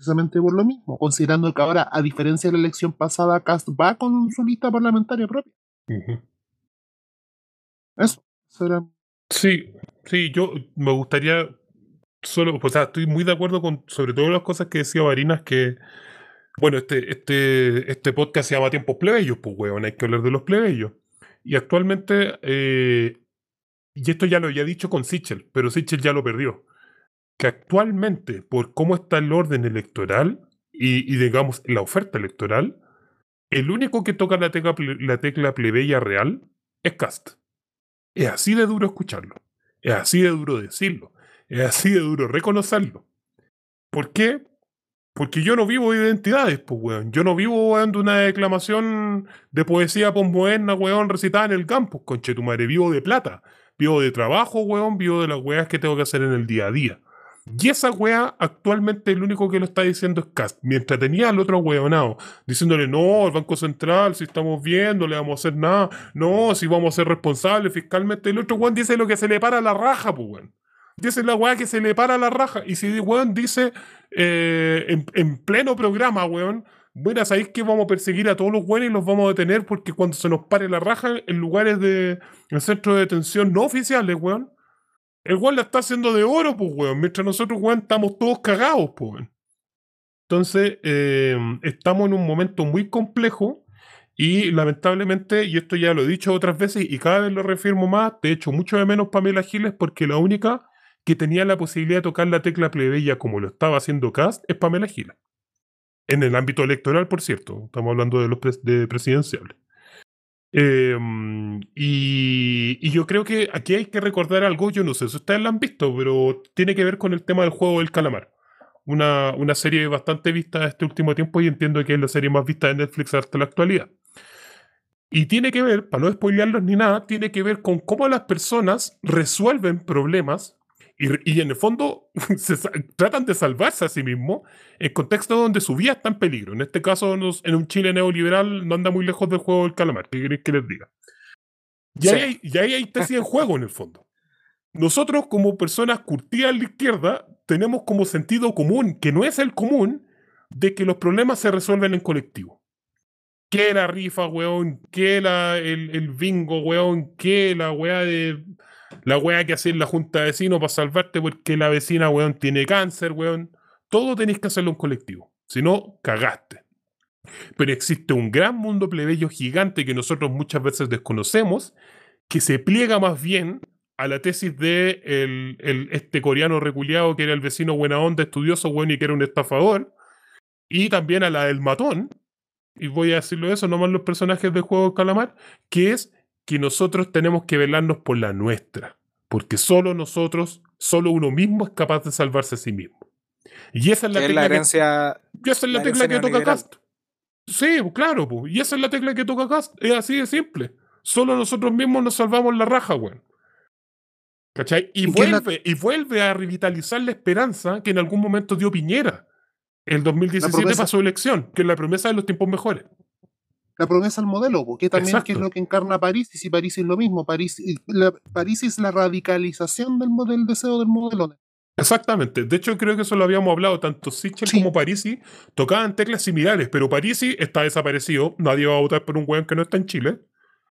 Precisamente por lo mismo, considerando que ahora, a diferencia de la elección pasada, Cast va con su lista parlamentaria propia. Ujú. Eso, eso era Sí, sí, yo me gustaría solo, o sea, estoy muy de acuerdo con sobre todo las cosas que decía Varinas que, bueno, este, este, este podcast se llama Tiempos Plebeyos, pues weón, hay que hablar de los plebeyos. Y actualmente, eh, y esto ya lo había dicho con Sichel, pero Sichel ya lo perdió, que actualmente, por cómo está el orden electoral y, digamos la oferta electoral, el único que toca la tecla, la tecla plebeya real es Cast. Es así de duro escucharlo. Es así de duro decirlo. Es así de duro reconocerlo. ¿Por qué? Porque yo no vivo de identidades, pues, weón. Yo no vivo, weón, de una declamación de poesía posmoderna, weón, recitada en el campus, conchetumare. Vivo de plata. Vivo de trabajo, weón. Vivo de las weas que tengo que hacer en el día a día. Y esa wea actualmente el único que lo está diciendo es Cast. Mientras tenía al otro weonado diciéndole, no, el Banco Central, si estamos viendo, le vamos a hacer nada. No, si vamos a ser responsables fiscalmente. El otro weón dice lo que se le para la raja, pues, weón. Es la weá que se le para la raja. Y si weón dice eh, en, en pleno programa, weón, bueno, sabéis que vamos a perseguir a todos los weones y los vamos a detener porque cuando se nos pare la raja en lugares de en centros de detención no oficiales, weón, el weón la está haciendo de oro, pues, weón, mientras nosotros, weón, estamos todos cagados, pues, weón. Entonces, eh, estamos en un momento muy complejo y lamentablemente, y esto ya lo he dicho otras veces y cada vez lo reafirmo más, de hecho, mucho de menos Pamela Giles porque la única que tenía la posibilidad de tocar la tecla plebeya como lo estaba haciendo Cast es Pamela Giles. En el ámbito electoral, por cierto, estamos hablando de los pres- de presidenciales. Em, y, yo creo que aquí hay que recordar algo, yo no sé si ustedes lo han visto, pero tiene que ver con el tema del juego del calamar. Una, una serie bastante vista este último tiempo y entiendo que es la serie más vista de Netflix hasta la actualidad. Y tiene que ver, para no spoilearlos ni nada, tiene que ver con cómo las personas resuelven problemas y, y en el fondo se tratan de salvarse a sí mismos en contextos donde su vida está en peligro. En este caso, nos- en un Chile neoliberal no anda muy lejos del juego del calamar. ¿Qué queréis que les diga? Y ahí, Sí. hay, y ahí hay tesis en juego en el fondo. Nosotros, como personas curtidas a la izquierda, tenemos como sentido común, que no es el común, de que los problemas se resuelven en colectivo. Que la rifa, weón, que la, el, el bingo, weón, que la weá de. La weá que hace en la junta de vecinos para salvarte porque la vecina, weón, tiene cáncer, weón. Todo tenéis que hacerlo en colectivo. Si no, cagaste. Pero existe un gran mundo plebeyo gigante que nosotros muchas veces desconocemos, que se pliega más bien a la tesis de el, este coreano reculeado que era el vecino buena onda, estudioso, weón, y que era un estafador, y también a la del matón, y voy a decirlo eso, nomás los personajes del juego calamar, que es que nosotros tenemos que velarnos por la nuestra, porque solo nosotros, solo uno mismo es capaz de salvarse a sí mismo. Y esa es la que es la tecla que- esa es la, la tecla que toca. Cast. Sí, pues, claro, pues. y esa es la tecla que toca Cast. Es así de simple. Solo nosotros mismos nos salvamos la raja, weón. ¿Cachai? Y ¿Y qué es la- vuelve, y vuelve a revitalizar la esperanza que en algún momento dio Piñera. El 2017 promesa. para su elección, que es la promesa de los tiempos mejores. La promesa al modelo, porque también qué es Exacto. lo que encarna París, y si París es lo mismo, París, la, París es la radicalización del modelo, deseo del modelo. Exactamente. De hecho, creo que eso lo habíamos hablado. Tanto Sichel Sí. como Parisi tocaban teclas similares, pero Parisi está desaparecido. Nadie va a votar por un weón que no está en Chile.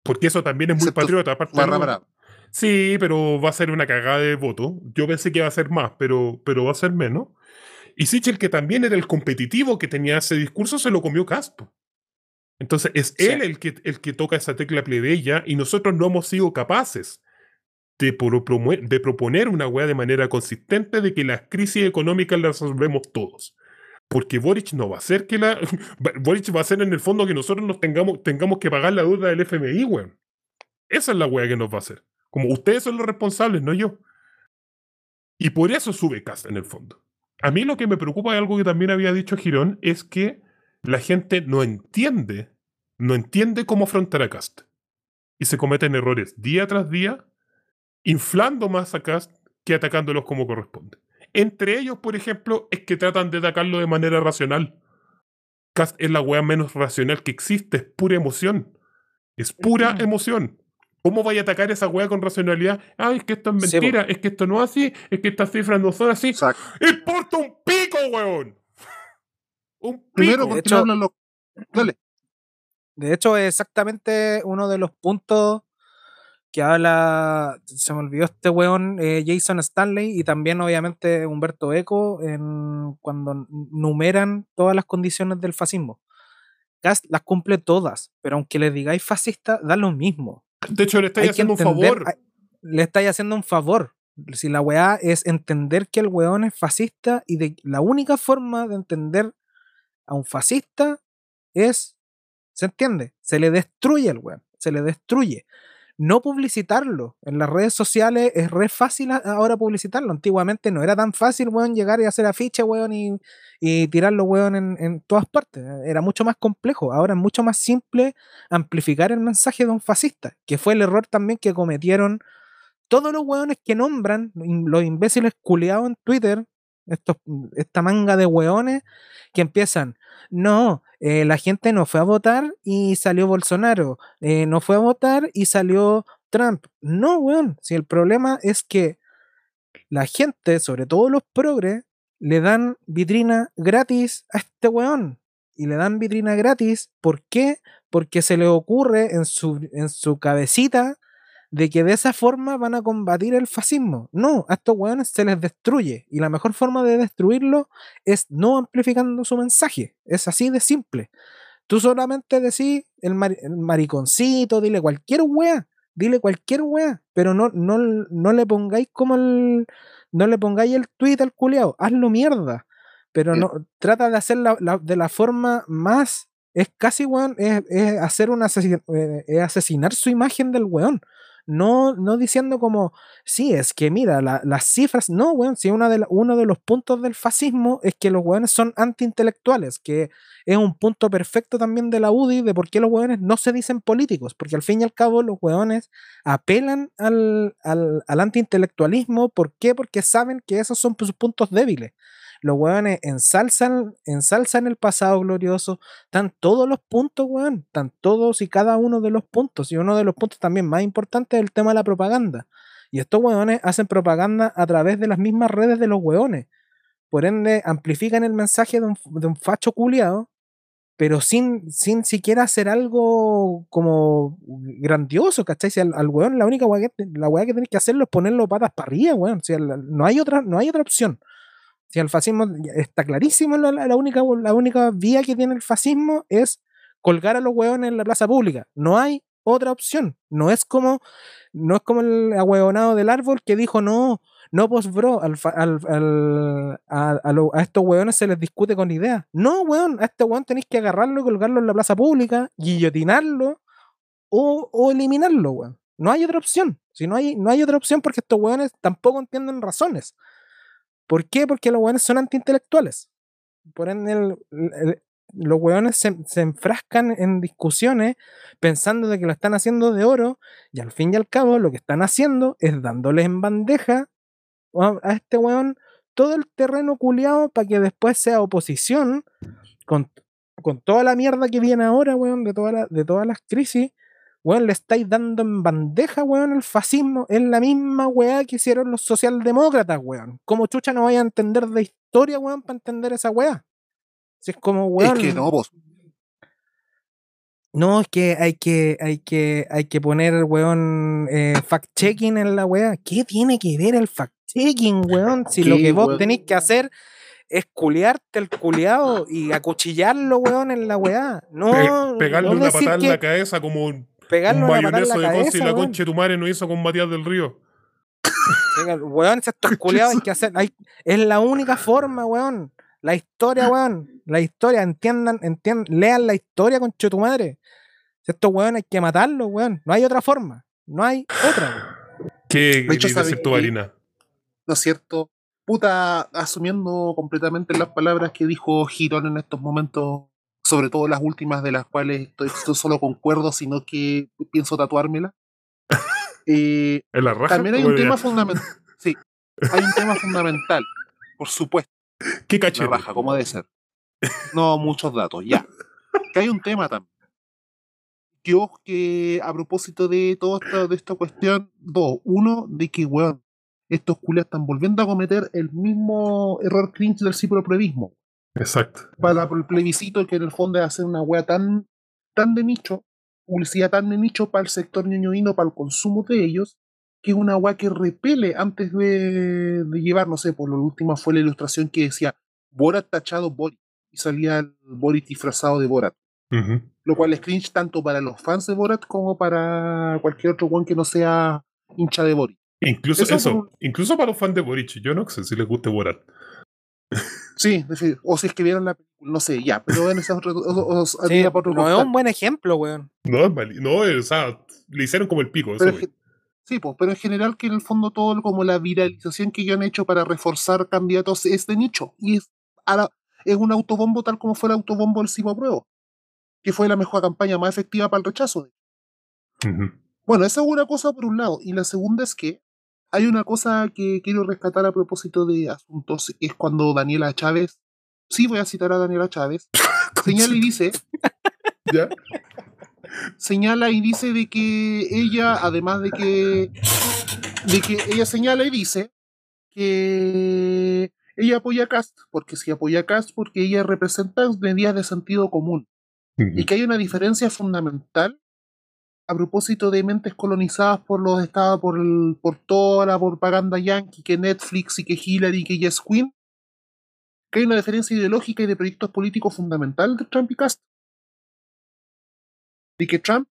Porque eso también es muy Excepto patriota. Aparte. Sí, pero va a ser una cagada de voto. Yo pensé que iba a ser más, pero, pero va a ser menos. Y Sichel, que también era el competitivo que tenía ese discurso, se lo comió Caspo. Entonces es Sí. él el que, el que toca esa tecla plebeya y nosotros no hemos sido capaces de, pro- promue- de proponer una weá de manera consistente de que las crisis económicas las resolvemos todos. Porque Boric no va a hacer que la. Boric va a hacer en el fondo que nosotros nos tengamos, tengamos que pagar la deuda del FMI, weón. Esa es la weá que nos va a hacer. Como ustedes son los responsables, no yo. Y por eso sube Cast en el fondo. A mí lo que me preocupa de algo que también había dicho Girón es que la gente no entiende, no entiende cómo afrontar a Cast. Y se cometen errores día tras día, inflando más a Cast que atacándolos como corresponde. Entre ellos, por ejemplo, es que tratan de atacarlo de manera racional. Cast es la weá menos racional que existe, es pura emoción. Es pura emoción. ¿Cómo vaya a atacar esa weá con racionalidad? Ay, es que esto es Sí, mentira, es que esto no es así, es que estas cifras no son así. Exacto. ¡Importa un pico, weón! Un pico. Primero De porque hecho- no hablan los. Dale. De hecho, es exactamente uno de los puntos que habla, se me olvidó este weón, eh, Jason Stanley y también obviamente Humberto Eco en, cuando numeran todas las condiciones del fascismo. Cast las cumple todas, pero aunque le digáis fascista, da lo mismo. De hecho, le estáis Hay haciendo un favor. hay- le estáis haciendo un favor. Si la weá es entender que el weón es fascista y de la única forma de entender a un fascista es, ¿se entiende? Se le destruye el weón, se le destruye. No publicitarlo en las redes sociales es re fácil ahora publicitarlo. Antiguamente no era tan fácil, weón, llegar y hacer afiche, weón, y, y tirarlo, weón, en, en todas partes. Era mucho más complejo. Ahora es mucho más simple amplificar el mensaje de un fascista, que fue el error también que cometieron todos los weones que nombran, los imbéciles culeados en Twitter, esta manga de weones que empiezan, no, eh, la gente no fue a votar y salió Bolsonaro, eh, no fue a votar y salió Trump. No, weón, si el problema es que la gente, sobre todo los progres, le dan vitrina gratis a este weón. Y le dan vitrina gratis, ¿por qué? Porque se le ocurre en su, en su cabecita de que de esa forma van a combatir el fascismo. No, a estos weones se les destruye. Y la mejor forma de destruirlo es no amplificando su mensaje. Es así de simple. Tú solamente decís el, mariconcito, dile cualquier weá, dile cualquier weá, pero no, no, no le pongáis como el. No le pongáis el tweet al culiao, hazlo mierda. Pero no, trata de hacerlo de la forma más. Es casi, weón, es, hacer un eh, es asesinar su imagen del weón no, no diciendo como, sí, es que mira, las cifras, no, weón, si uno de, uno de los puntos del fascismo es que los weones son antiintelectuales, que es un punto perfecto también de la UDI de por qué los weones no se dicen políticos, porque al fin y al cabo los weones apelan al, al, al antiintelectualismo, ¿por qué? Porque saben que esos son sus puntos débiles los weones ensalzan, ensalzan el pasado glorioso, están todos los puntos, weón, están todos y cada uno de los puntos. Y uno de los puntos también más importantes es el tema de la propaganda. Y estos weones hacen propaganda a través de las mismas redes de los weones. Por ende, amplifican el mensaje de un, facho culiado, pero sin, sin siquiera hacer algo como grandioso, ¿cachai? Si al, weón la única weá que, la que tenés que hacerlo es ponerlo patas para arriba, weón. no, hay otra, no hay otra opción. Si el fascismo está clarísimo, la, única, la única vía que tiene el fascismo es colgar a los hueones en la plaza pública. No hay otra opción. No es como, no es como el ahueonado del árbol que dijo, no, no, pues bro, a, estos hueones se les discute con ideas. No, hueón, a este hueón tenéis que agarrarlo y colgarlo en la plaza pública, guillotinarlo o, o eliminarlo, hueón. No hay otra opción. Si no hay, no hay otra opción porque estos hueones tampoco entienden razones. ¿Por qué? Porque los hueones son antiintelectuales. Por ende, los hueones se, enfrascan en discusiones pensando de que lo están haciendo de oro y al fin y al cabo lo que están haciendo es dándoles en bandeja a este hueón todo el terreno culiado para que después sea oposición con, con toda la mierda que viene ahora, weón, de, de todas las crisis weón, le estáis dando en bandeja, weón, el fascismo. Es la misma weá que hicieron los socialdemócratas, weón. Como chucha no vaya a entender de historia, weón, para entender esa weá. Si es como, weón. Es que no, vos. No, es que hay que, hay que, hay que poner, weón, eh, fact-checking en la weá. ¿Qué tiene que ver el fact-checking, weón? Si lo que vos tenéis que hacer es culiarte el culiado y acuchillarlo, weón, en la weá. No. pegarle una patada en la cabeza como un pegarlo un mayonesa de cabeza, y la concha de tu madre no hizo con Matías del Río. weón, estos culiados hay que hacer. es la única forma, weón. La historia, weón. La historia, entiendan, entiendan, lean la historia, con tu madre. Estos weón hay que matarlos, weón. No hay otra forma. No hay otra, ¿Qué dice tu Marina? ¿No es cierto? Puta, asumiendo completamente las palabras que dijo Girón en estos momentos sobre todo las últimas de las cuales estoy, solo concuerdo, sino que pienso tatuármela. Eh, ¿En la raja? También hay un tema fundamental. Sí, hay un tema fundamental, por supuesto. ¿Qué caché? La raja, ¿cómo debe ser? No, muchos datos, ya. Que hay un tema también. Que, que a propósito de toda esta, de esta cuestión, dos. Uno, de que, weón, estos culias están volviendo a cometer el mismo error cringe del ciproprevismo. Exacto. Para el plebiscito, que en el fondo es hacer una wea tan, tan de nicho, publicidad tan de nicho para el sector ñoñoíno, para el consumo de ellos, que es una wea que repele antes de, llevar, no sé, por lo último fue la ilustración que decía Borat tachado Boris, y salía el Boris disfrazado de Borat. Lo cual es cringe tanto para los fans de Borat como para cualquier otro one que no sea hincha de Boris. Incluso eso, incluso para los fans de Boris, yo no sé si les guste Borat. Sí, o si es que vieron la película, no sé, ya, pero en ese otro, no es un buen ejemplo, weón. No, no, o sea, le hicieron como el pico. sí, pues, pero en general que en el fondo todo como la viralización que ellos han hecho para reforzar candidatos es de nicho. Y es, es un autobombo tal como fue el autobombo del Cibo Pruebo, que fue la mejor campaña más efectiva para el rechazo. Bueno, esa es una cosa por un lado. Y la segunda es que hay una cosa que quiero rescatar a propósito de asuntos, es cuando Daniela Chávez, sí voy a citar a Daniela Chávez, señala y dice, ¿Ya? señala y dice de que ella, además de que, de que ella señala y dice que ella apoya a Cast, porque si apoya a Cast, porque ella representa medidas de sentido común. Y que hay una diferencia fundamental a propósito de mentes colonizadas por los estados, por, por toda la propaganda yankee, que Netflix y que Hillary, que Yes Queen, que hay una diferencia ideológica y de proyectos políticos fundamental entre Trump y Cast. Y que Trump,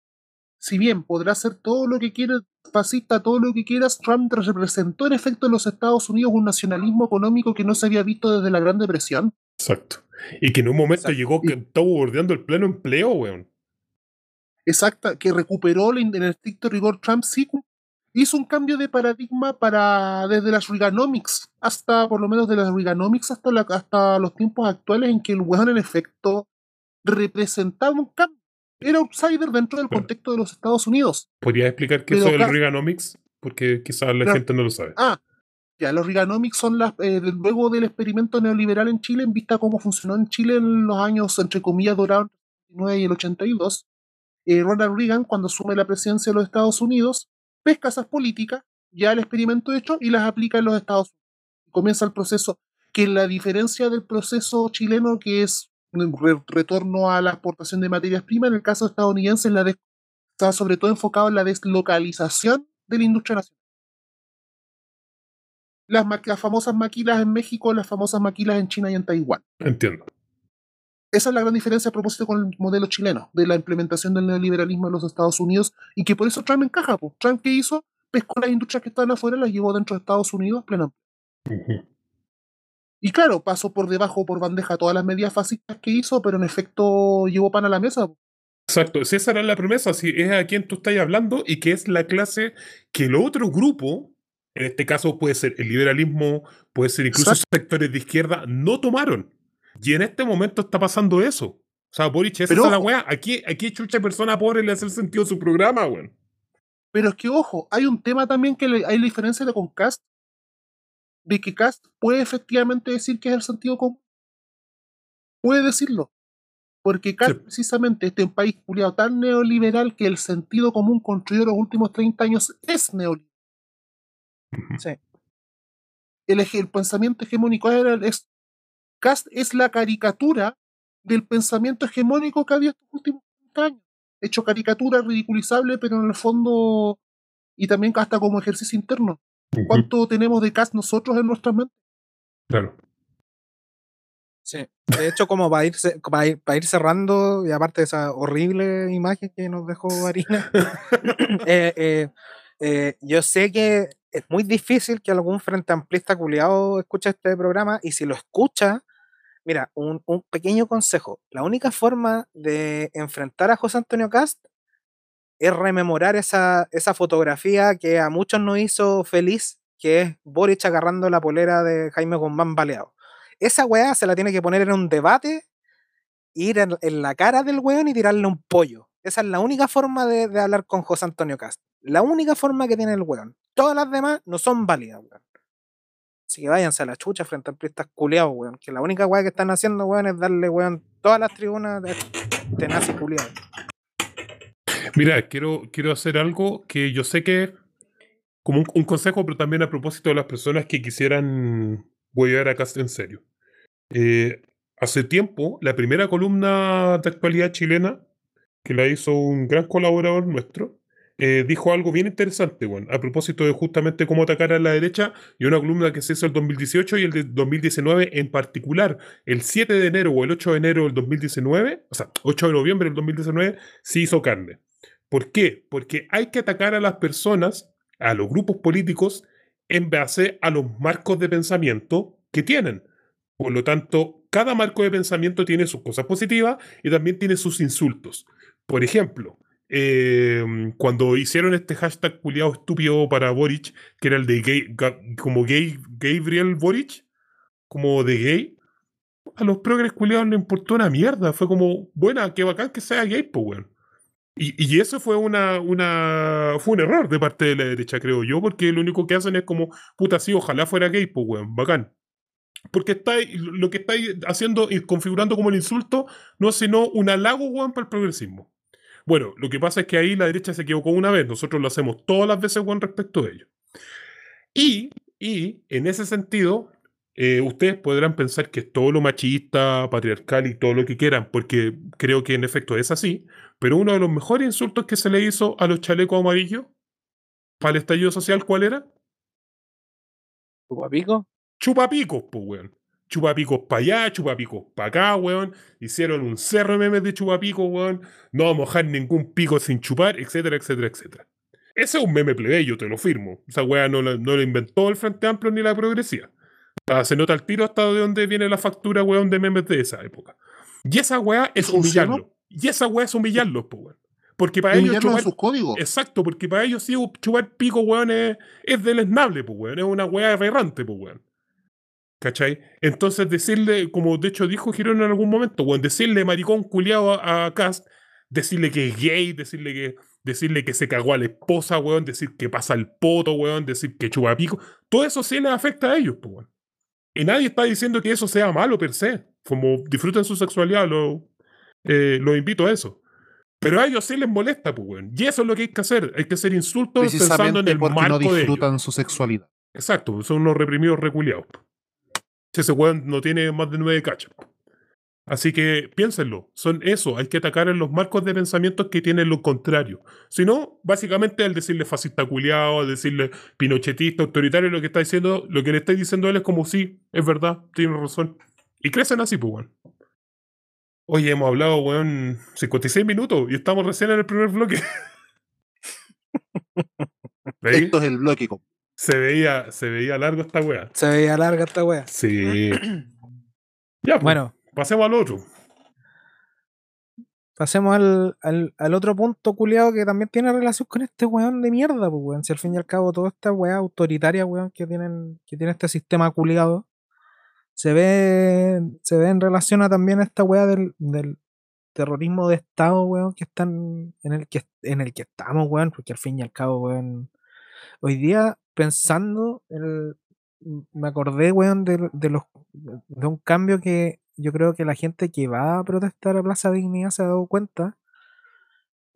si bien podrá hacer todo lo que quiera, fascista, todo lo que quieras, Trump representó en efecto en los Estados Unidos un nacionalismo económico que no se había visto desde la Gran Depresión. Exacto. Y que en un momento llegó que estaba bordeando el pleno empleo, weón. Exacta, que recuperó en el estricto rigor Trump sí hizo un cambio de paradigma para desde las Reaganomics hasta, por lo menos de las Reaganomics hasta, la, hasta los tiempos actuales en que el weón en efecto representaba un cambio. Era outsider dentro del contexto de los Estados Unidos. ¿Podrías explicar qué es el Reaganomics? Porque quizás la gente no lo sabe. Ah, ya, los Reaganomics son las, eh, luego del experimento neoliberal en Chile, en vista cómo funcionó en Chile en los años, entre comillas, dorados el 89 y el 82. Eh, Ronald Reagan, cuando asume la presidencia de los Estados Unidos, pesca esas políticas, ya el experimento hecho, y las aplica en los Estados Unidos. Comienza el proceso, que la diferencia del proceso chileno, que es un retorno a la exportación de materias primas, en el caso estadounidense la está sobre todo enfocado en la deslocalización de la industria nacional. Las, las famosas maquilas en México, las famosas maquilas en China y en Taiwán. Entiendo. Esa es la gran diferencia a propósito con el modelo chileno, de la implementación del neoliberalismo en los Estados Unidos, y que por eso Trump encaja. Trump, ¿qué hizo? Pescó las industrias que estaban afuera, las llevó dentro de Estados Unidos plenamente. Y claro, pasó por debajo, por bandeja, todas las medidas fascistas que hizo, pero en efecto llevó pan a la mesa. Exacto, si esa era la promesa, si es a quien tú estás hablando y que es la clase que el otro grupo, en este caso puede ser el liberalismo, puede ser incluso sectores de izquierda, no tomaron. Y en este momento está pasando eso. O sea, Boric, esa es la weá. Aquí, aquí chucha persona pobre le hace el sentido a su programa, weón. Pero es que, ojo, hay un tema también que hay la diferencia de con Cast. De que Cast puede efectivamente decir que es el sentido común. Puede decirlo. Porque Cast, precisamente, este es un país culiado tan neoliberal que el sentido común construido los últimos 30 años es neoliberal. Sí. El, el pensamiento hegemónico es Cast es la caricatura del pensamiento hegemónico que había estos últimos años. Hecho caricatura ridiculizable, pero en el fondo, y también hasta como ejercicio interno. ¿Cuánto tenemos de Cast nosotros en nuestra mente? Claro. Sí, de hecho, como para ir, para ir, cerrando, y aparte de esa horrible imagen que nos dejó Marina, eh, eh, eh, yo sé que es muy difícil que algún frente amplista culiado escuche este programa, y si lo escucha, Mira, un, pequeño consejo. La única forma de enfrentar a José Antonio Cast es rememorar esa, esa fotografía que a muchos nos hizo feliz, que es Boric agarrando la polera de Jaime Guzmán baleado. Esa weá se la tiene que poner en un debate, ir en, la cara del weón y tirarle un pollo. Esa es la única forma de, de hablar con José Antonio Cast. La única forma que tiene el weón. Todas las demás no son válidas, weón. Así que váyanse a la chucha frente a pristas culeados, weón. Que la única weá que están haciendo, weón, es darle, weón, todas las tribunas de, de nazi culeado. Mira, quiero, quiero hacer algo que yo sé que, como un, consejo, pero también a propósito de las personas que quisieran huevear a Cast en serio. Eh, hace tiempo, la primera columna de actualidad chilena, que la hizo un gran colaborador nuestro, eh, dijo algo bien interesante, bueno, a propósito de justamente cómo atacar a la derecha, y una columna que se hizo el 2018 y el de 2019 en particular, el 7 de enero o el 8 de enero del 2019, o sea, 8 de noviembre del 2019, se hizo carne. ¿Por qué? Porque hay que atacar a las personas, a los grupos políticos, en base a los marcos de pensamiento que tienen. Por lo tanto, cada marco de pensamiento tiene sus cosas positivas y también tiene sus insultos. Por ejemplo, Em, cuando hicieron este hashtag culiado estúpido para Boric, que era el de gay, como gay, Gabriel Boric, como de gay, a los progres culiados le importó una mierda. Fue como, buena, qué bacán que sea gay, pues, y, eso fue una, una. Fue un error de parte de la derecha, creo yo, porque lo único que hacen es como, puta, sí, ojalá fuera gay, pues, weón, bacán. Porque está, lo que estáis haciendo y configurando como el insulto no es sino un halago, weón, para el progresismo. Bueno, lo que pasa es que ahí la derecha se equivocó una vez, nosotros lo hacemos todas las veces con respecto a ello. Y Y en ese sentido, eh, ustedes podrán pensar que es todo lo machista, patriarcal y todo lo que quieran, porque creo que en efecto es así, pero uno de los mejores insultos que se le hizo a los chalecos amarillos para el estallido social, ¿cuál era? ¿Chupapico? Chupapicos, pues, weón. Chupapicos para allá, chupapicos para acá, weón. Hicieron un cerro de memes de chupapicos, weón. No vamos a mojar ningún pico sin chupar, etcétera, etcétera, etcétera. Ese es un meme plebeyo, te lo firmo. Esa weá no, la- no lo inventó el Frente Amplio ni la progresía. Ah, se nota el tiro hasta de dónde viene la factura, weón, de memes de esa época. Y esa weá es humillarlo. Y esa weá es humillarlos, pues, weón. Porque para ellos en chupar, sus códigos. Exacto, porque para ellos sí chupar pico, weón, es, es deleznable, pues, weón. Es una weá aberrante, pues, weón. ¿Cachai? Entonces decirle, como de hecho dijo Girón en algún momento, weón, decirle maricón culiado a, a Cast, decirle que es gay, decirle que, decirle que se cagó a la esposa, weón, decir que pasa el poto, weón, decir que chupa pico, todo eso sí les afecta a ellos, pues, weón. Y nadie está diciendo que eso sea malo per se. Como disfruten su sexualidad, lo, eh, los invito a eso. Pero a ellos sí les molesta, pues, weón. Y eso es lo que hay que hacer. Hay que hacer insultos pensando en el porque no marco de ellos. disfrutan su sexualidad. Exacto, son unos reprimidos reculeados. Si ese weón no tiene más de nueve cachas. Así que piénsenlo, son eso, hay que atacar en los marcos de pensamientos que tienen lo contrario. Si no, básicamente al decirle fascista culiado, al decirle pinochetista, autoritario, lo que está diciendo, lo que le estáis diciendo a él es como sí, es verdad, tiene razón. Y crecen así, pues, weón. Oye, hemos hablado, weón, 56 minutos y estamos recién en el primer bloque. ¿Veis? Esto es el bloque. compa. Se veía, se veía largo esta weá. Se veía larga esta wea. Sí. ya, pues, Bueno, pasemos al otro. pasemos al, al, al otro punto culiado que también tiene relación con este weón de mierda, pues weón. Si al fin y al cabo toda esta weá autoritaria, weón, que tienen, que tiene este sistema culiado, se ve, se ve en relación a también a esta weá del, del terrorismo de Estado, weón, que están, en el que, en el que estamos, weón, porque al fin y al cabo, weón, hoy día pensando, el- me acordé, weón, de, de los, de un cambio que yo creo que la gente que va a protestar a Plaza Dignidad se ha dado cuenta.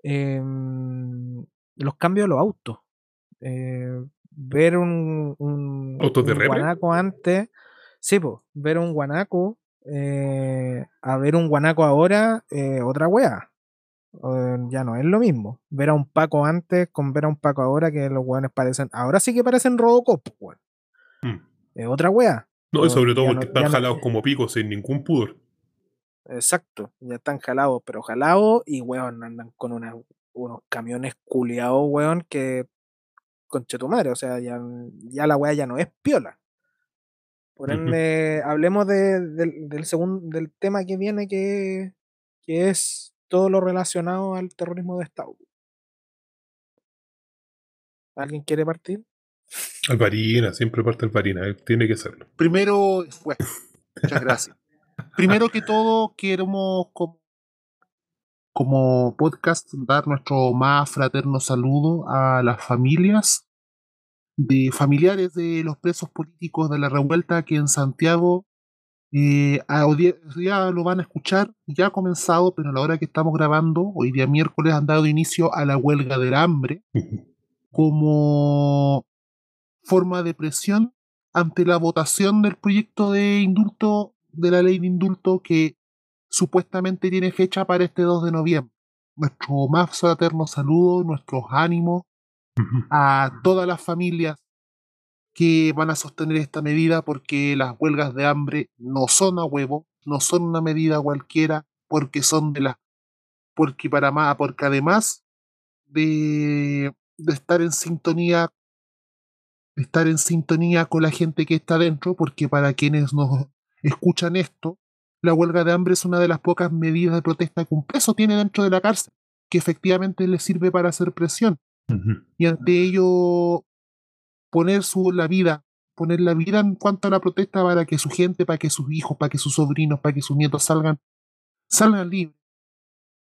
em, los cambios de los autos. Eh, ver un, un, ¿Autos de un guanaco antes, sí, pues, ver un guanaco, eh, a ver un guanaco ahora, eh, otra wea. Eh, ya no es lo mismo. Ver a un Paco antes con ver a un Paco ahora que los weones parecen. Ahora sí que parecen Robocop, pues, weón. Mm. Es otra wea. No, y sobre todo porque no- están no- jalados como picos sin ningún pudor. Exacto. Ya están jalados, pero jalados y weón, andan con una- unos camiones culiados, weón, que. Conche tu madre, o sea, ya, ya la wea ya no es piola. Por ende, hablemos de- del, del segundo del tema que viene, que, que es todo lo relacionado al terrorismo de Estado. ¿Alguien quiere partir? Alvarina, siempre parte Alvarina, tiene que hacerlo. Primero, bueno, muchas gracias. Primero que todo, queremos como, como podcast dar nuestro más fraterno saludo a las familias de familiares de los presos políticos de la revuelta que en Santiago eh, día lo van a escuchar, ya ha comenzado, pero a la hora que estamos grabando, hoy día miércoles han dado inicio a la huelga del hambre como forma de presión ante la votación del proyecto de indulto, de la ley de indulto que supuestamente tiene fecha para este 2 de noviembre. Nuestro más fraterno saludo, nuestros ánimos a todas las familias que van a sostener esta medida porque las huelgas de hambre no son a huevo, no son una medida cualquiera, porque son de las porque para más, porque además de, de estar en sintonía de estar en sintonía con la gente que está dentro, porque para quienes nos escuchan esto, la huelga de hambre es una de las pocas medidas de protesta que un preso tiene dentro de la cárcel, que efectivamente le sirve para hacer presión. Y ante ello poner su la vida, poner la vida en cuanto a la protesta para que su gente, para que sus hijos, para que sus sobrinos, para que sus nietos salgan, salgan libres.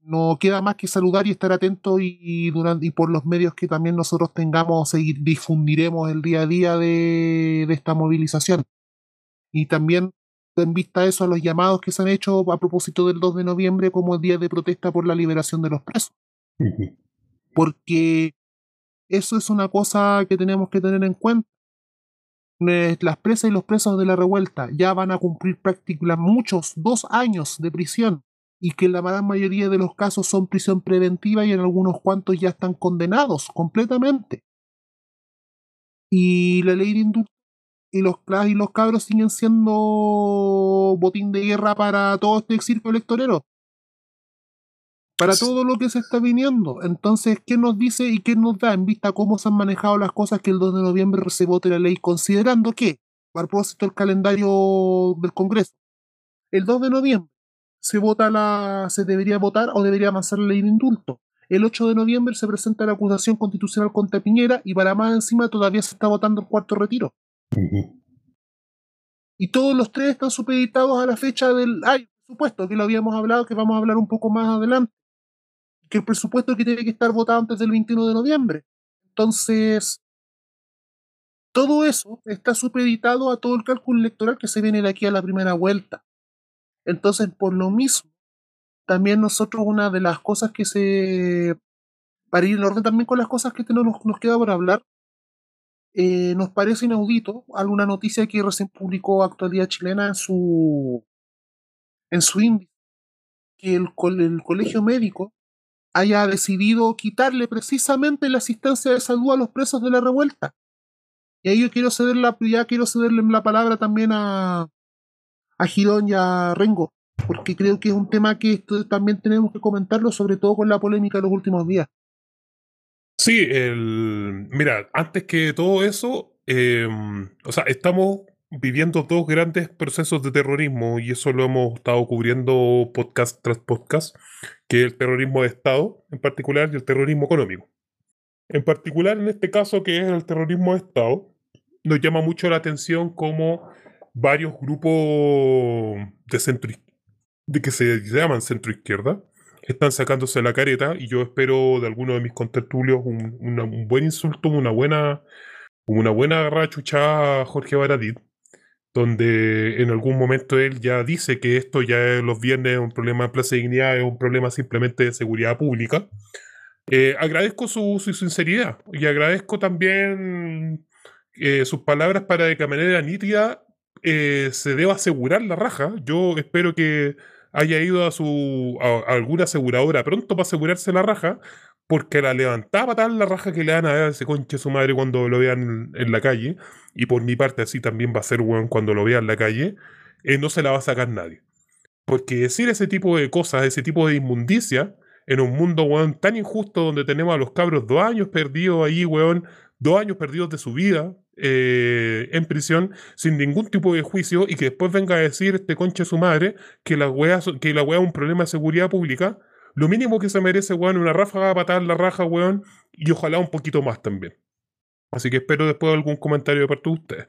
No queda más que saludar y estar atentos y, y durante y por los medios que también nosotros tengamos, seguir, difundiremos el día a día de, de esta movilización. Y también en vista a eso a los llamados que se han hecho a propósito del 2 de noviembre como el día de protesta por la liberación de los presos porque eso es una cosa que tenemos que tener en cuenta. eh, las presas y los presos de la revuelta ya van a cumplir prácticamente muchos, dos años de prisión y que la gran mayoría de los casos son prisión preventiva y en algunos cuantos ya están condenados completamente. Y la ley de indulto y los, y los cabros siguen siendo botín de guerra para todo este circo electorero. Para todo lo que se está viniendo. Entonces, ¿qué nos dice y qué nos da en vista cómo se han manejado las cosas que el 2 de noviembre se vote la ley, considerando que, a propósito del calendario del Congreso, el 2 de noviembre se vota la, se debería votar o debería avanzar la ley de indulto. El 8 de noviembre se presenta la acusación constitucional contra Piñera y para más encima todavía se está votando el cuarto retiro. Y todos los tres están supeditados a la fecha del... Ay, presupuesto, que lo habíamos hablado, que vamos a hablar un poco más adelante. Que el presupuesto que tiene que estar votado antes del 21 de noviembre. Entonces, todo eso está supeditado a todo el cálculo electoral que se viene de aquí a la primera vuelta. Entonces, por lo mismo, también nosotros una de las cosas que se... Para ir en orden también con las cosas que nos, nos queda por hablar, eh, nos parece inaudito alguna noticia que recién publicó Actualidad Chilena en su, en su índice, que el, el colegio médico haya decidido quitarle precisamente la asistencia de salud a los presos de la revuelta. Y ahí yo quiero ceder la, quiero cederle la palabra también a, a Girón y a Rengo, porque creo que es un tema que también tenemos que comentarlo, sobre todo con la polémica de los últimos días. Sí, el, mira, antes que todo eso, em, o sea, estamos viviendo dos grandes procesos de terrorismo y eso lo hemos estado cubriendo podcast tras podcast, que el terrorismo de Estado en particular y el terrorismo económico. En particular, en este caso, que es el terrorismo de Estado, nos llama mucho la atención como varios grupos de centro de que se llaman centro izquierda están sacándose la careta y yo espero de alguno de mis contertulios un, un buen insulto, una buena una buena rachucha a Jorge Baradit, donde en algún momento él ya dice que esto ya los viernes es un problema de Plaza de Dignidad, es un problema simplemente de seguridad pública. Eh, agradezco su, su, sinceridad y agradezco también eh, sus palabras para de manera nítida eh, se deba asegurar la raja. Yo espero que haya ido a su a, alguna aseguradora pronto para asegurarse la raja, porque la levantaba tal la raja que le dan a ese conche su madre cuando lo vean en, la calle, y por mi parte así también va a ser weón cuando lo vea en la calle, eh, no se la va a sacar nadie. Porque decir ese tipo de cosas, ese tipo de inmundicia, en un mundo, weón, tan injusto donde tenemos a los cabros dos años perdidos ahí, weón, dos años perdidos de su vida, eh, en prisión sin ningún tipo de juicio y que después venga a decir este conche su madre que la wea, que la es un problema de seguridad pública, lo mínimo que se merece, weón, una ráfaga a patar la raja, weón, y ojalá un poquito más también. Así que espero después algún comentario de parte de ustedes.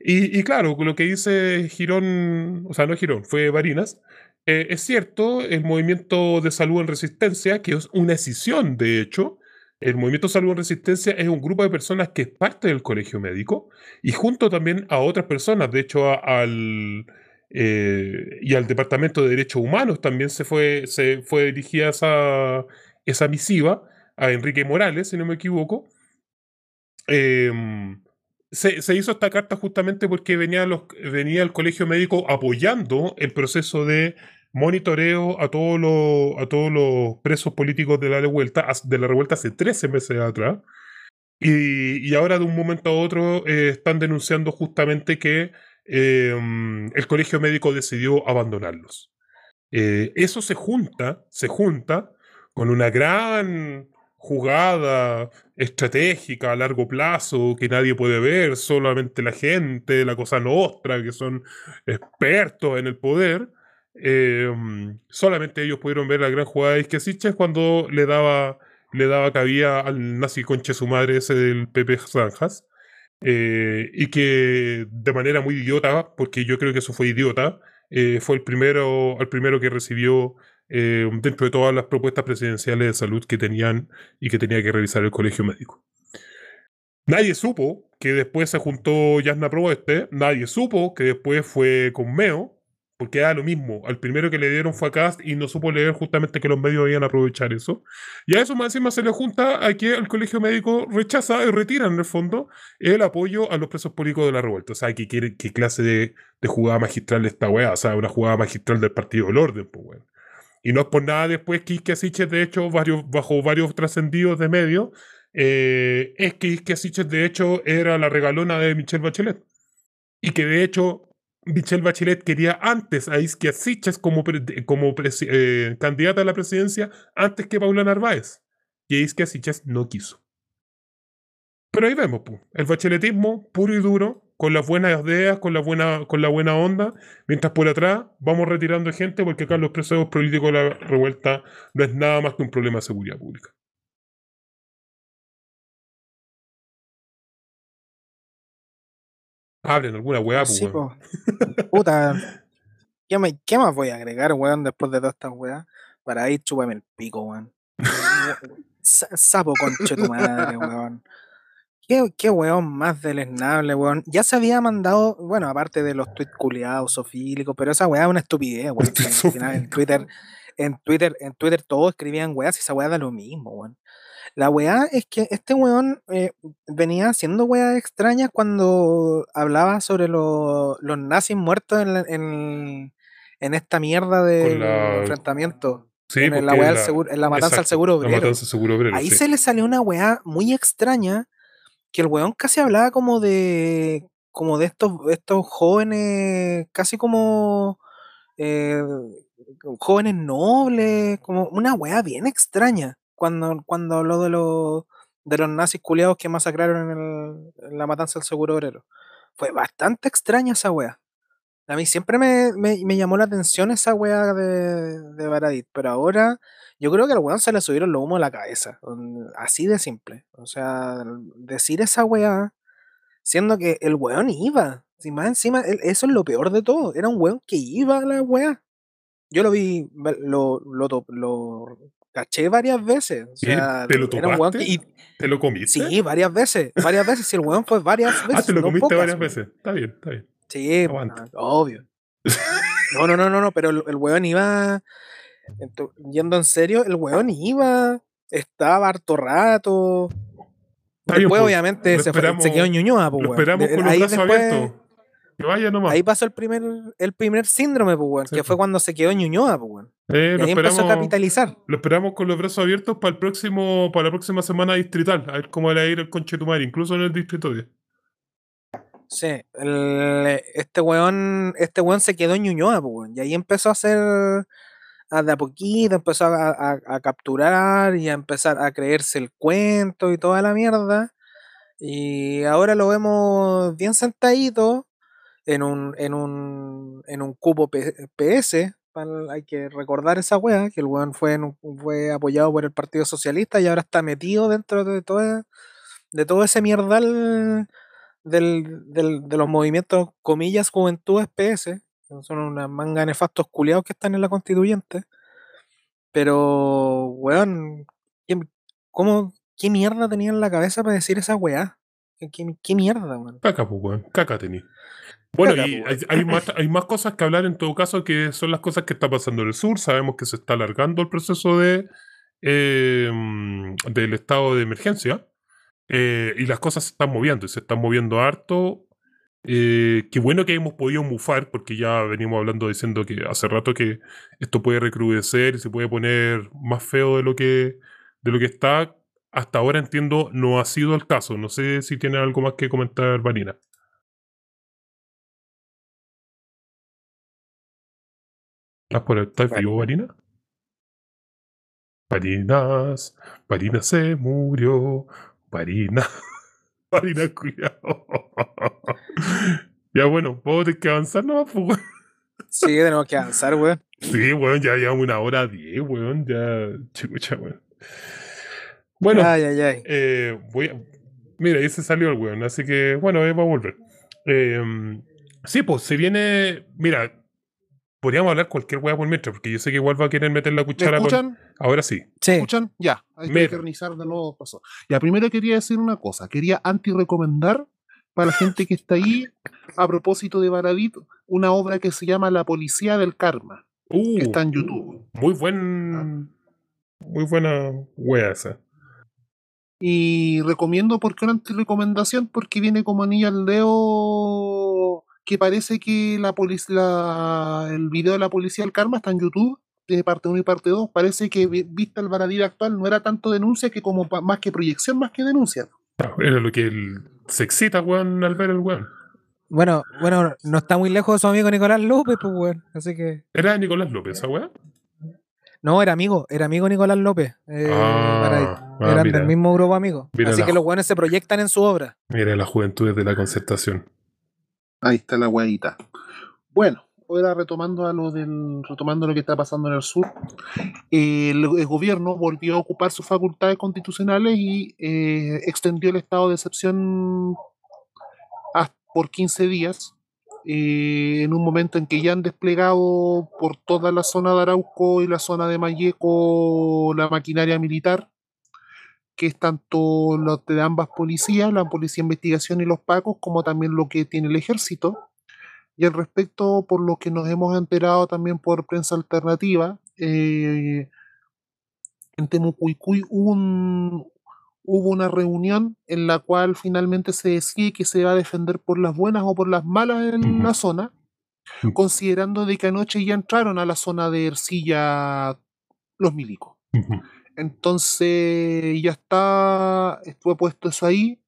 Y, claro, lo que dice Girón, o sea, no Girón, fue Varinas, eh, es cierto, el movimiento de salud en resistencia, que es una escisión, de hecho, el Movimiento Salud en Resistencia es un grupo de personas que es parte del colegio médico y junto también a otras personas, de hecho al, eh, y al Departamento de Derechos Humanos también se fue, se fue dirigida esa, esa misiva a Enrique Morales, si no me equivoco. Em, se, se, hizo esta carta justamente porque venía, venía el colegio médico apoyando el proceso de monitoreo a todos los, a todos los presos políticos de la revuelta, de la revuelta hace 13 meses atrás. Y, y ahora de un momento a otro eh, están denunciando justamente que eh, el colegio médico decidió abandonarlos. Eh, eso se junta, se junta con una gran jugada estratégica a largo plazo que nadie puede ver, solamente la gente, la cosa nostra, que son expertos en el poder, Em, solamente ellos pudieron ver la gran jugada de Isquesiches cuando le daba, le daba cabida al nazi conche su madre ese del Pepe Zanjas. Eh, y que de manera muy idiota, porque yo creo que eso fue idiota, eh, fue el primero, primero que recibió eh, dentro de todas las propuestas presidenciales de salud que tenían y que tenía que revisar el colegio médico. Nadie supo que después se juntó Yasna Proboste, nadie supo que después fue con Meo, porque era lo mismo. Al primero que le dieron fue a Cast y no supo leer justamente que los medios iban a aprovechar eso. Y a eso más encima se le junta a que el colegio médico rechaza y retira en el fondo el apoyo a los presos políticos de la revuelta. O sea, que quiere, qué clase de, de jugada magistral esta weá. O sea, una jugada magistral del Partido del Orden, pues weón. Y no es por nada después que Ike Siches, de hecho, varios, bajo varios trascendidos de medios, eh, es que Ike Siches, de hecho, era la regalona de Michelle Bachelet. Y que de hecho Michelle Bachelet quería antes a Isquia Siches como, como eh, candidata a la presidencia antes que Paula Narváez. Y Isquia Siches no quiso. Pero ahí vemos, el bacheletismo puro y duro, con las buenas ideas, con la buena, con la buena onda, mientras por atrás vamos retirando gente porque acá los presos políticos de la revuelta no es nada más que un problema de seguridad pública. Hablen alguna weá, pues, Sí, po. Puta. ¿Qué, me- qué más voy a agregar, weón, después de todas estas weas? Para ahí chúpame el pico, weón. Sa- Sapo conche tu madre, weón. ¿Qué, qué weón más deleznable, weón. Ya se había mandado, bueno, aparte de los tweets culiados, sofílicos, pero esa weá es una estupidez, weón. que al final en Twitter, en Twitter, en Twitter todos escribían weas y esa weá da lo mismo, weón. La weá es que este weón eh, venía haciendo weas extrañas cuando hablaba sobre lo- los nazis muertos en, la- en, en esta mierda de la- enfrentamiento. Sí, en, la weá la- seguro- en la matanza al seguro obrero. matanza al seguro obrero, Ahí sí. se le salió una weá muy extraña que el weón casi hablaba como de como de estos, estos jóvenes, casi como eh, jóvenes nobles, como una weá bien extraña cuando, cuando habló de los de los nazis culiados que masacraron en, el- la matanza del seguro obrero. Fue bastante extraña esa weá. A mí siempre me, me- llamó la atención esa weá de, de Baradit, pero ahora yo creo que al weón se le subieron los humos a la cabeza. Así de simple. O sea, decir esa weá, siendo que el weón iba. Si más encima, el- eso es lo peor de todo. Era un weón que iba a la weá. Yo lo vi, lo, lo, lo caché varias veces. O sea, ¿te lo que. topaste? y- ¿Te lo comiste? sí, varias veces. Varias veces. Si el weón fue varias veces. ah, te lo no comiste pocas, varias weón. veces. Está bien, está bien. Sí, Aguanta. ah, obvio. No, no, no, no, no, pero el, el weón iba, yendo en serio, el weón iba, estaba harto rato. Está bien, Después, pues, obviamente, se, fue- se quedó en Ñuñoa, pues, Lo esperamos De- con los brazos después- abiertos. Que vaya nomás. Ahí pasó el primer, el primer síndrome, pues, weón, Sí, que fue pues. cuando se quedó en Ñuñoa, pues, weón. Eh, Y ahí empezó a capitalizar. lo esperamos con los brazos abiertos para el próximo, para la próxima semana distrital. A ver cómo le va a ir el conchetumar, incluso en el distrito 10. Sí, el- este weón, este weón se quedó en Ñuñoa, pues, weón, y ahí empezó a hacer a de a poquito, empezó a, a- a capturar y a empezar a creerse el cuento y toda la mierda. Y ahora lo vemos bien sentadito en un, en un, en un cupo P- PS. Hay que recordar esa wea, que el weón fue, fue apoyado por el Partido Socialista y ahora está metido dentro de todo, de todo ese mierdal del, del- de los movimientos, comillas, juventudes PS. Son una manga nefastos culiados que están en la constituyente. Pero, weón, ¿qué, cómo, ¿qué mierda tenía en la cabeza para decir esa weá? ¿Qué, qué- mierda, weón? Caca, pues, weón. Caca tení. Bueno, y hay, hay más, hay más cosas que hablar en todo caso que son las cosas que está pasando en el sur. Sabemos que se está alargando el proceso de eh, mm, del estado de emergencia. eh, y las cosas se están moviendo, y se están moviendo harto. Eh, qué bueno que hemos podido mufar, porque ya venimos hablando diciendo que hace rato que esto puede recrudecer y se puede poner más feo de lo que, de lo que está. Hasta ahora entiendo, no ha sido el caso. No sé si tiene algo más que comentar, Vanina. ¿Estás por estás vivo, Varina? Varinas, Varina se murió. Varina, Varina, cuidado. ya bueno, vamos a tener que avanzar nomás, pues, weón. Sí, tenemos que avanzar, weón. Sí, weón, ya llevamos una hora diez, weón. Ya, chucha, weón. Bueno, Ay, ay, ay. eh, voy a... Mira, ahí se salió el weón, así que bueno, ahí va a volver. Eh, sí, pues se viene. Mira, podríamos hablar cualquier weá por mientras, porque yo sé que igual va a querer meter la ¿Me cuchara con. escuchan? Ahora sí. Sí. ¿Escuchan? Ya, hay que eternizar de nuevo pasó. Ya, primero quería decir una cosa. Quería anti-recomendar para la gente que está ahí, a propósito de Baradito, una obra que se llama La Policía del Karma, Uh, que está en YouTube. muy buen. Muy buena wea esa. Y recomiendo, ¿por qué una recomendación? Porque viene como anillo al dedo que parece que la policía, el video de la policía del karma está en YouTube, de parte 1 y parte 2. Parece que vi- vista el Baradí actual no era tanto denuncia que como más que proyección, más que denuncia. Claro, Era lo que él se excita, weón, al ver el weón. Bueno, bueno, no está muy lejos de su amigo Nicolás López, pues, weón. Así que. Era Nicolás López, esa weá. No, era amigo, era amigo Nicolás López. eh, Ah, ah, Eran mira. del mismo grupo amigo. Mira Así la- que los weones se proyectan en su obra. Mira las juventudes de la concertación. Ahí está la hueadita. Bueno, ahora retomando a lo del, retomando lo que está pasando en el sur, el, gobierno volvió a ocupar sus facultades constitucionales y eh, extendió el estado de excepción por 15 días. eh, en un momento en que ya han desplegado por toda la zona de Arauco y la zona de Mayeco la maquinaria militar, que es tanto los de ambas policías, la policía de investigación y los pacos, como también lo que tiene el ejército. Y al respecto, por lo que nos hemos enterado también por prensa alternativa, eh, en Temucuicuy hubo, un- hubo una reunión en la cual finalmente se decide que se va a defender por las buenas o por las malas en Ujú. la zona, considerando de que anoche ya entraron a la zona de Ercilla los milicos. Ujú. Entonces ya está, estuvo puesto eso ahí.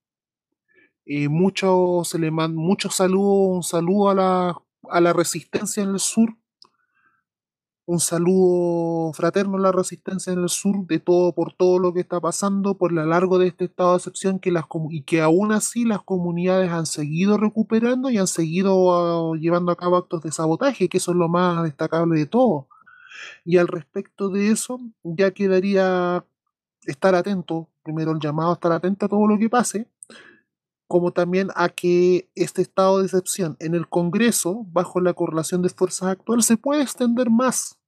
Eh, mucho, se le man, mucho saludo, un saludo a la, a la resistencia en el sur. Un saludo fraterno a la resistencia en el sur de todo por todo lo que está pasando, por lo largo de este estado de excepción que las, y que aún así las comunidades han seguido recuperando y han seguido ah, llevando a cabo actos de sabotaje, que eso es lo más destacable de todo. Y al respecto de eso, ya quedaría estar atento, primero el llamado a estar atento a todo lo que pase, como también a que este estado de excepción en el Congreso, bajo la correlación de fuerzas actual, se puede extender más.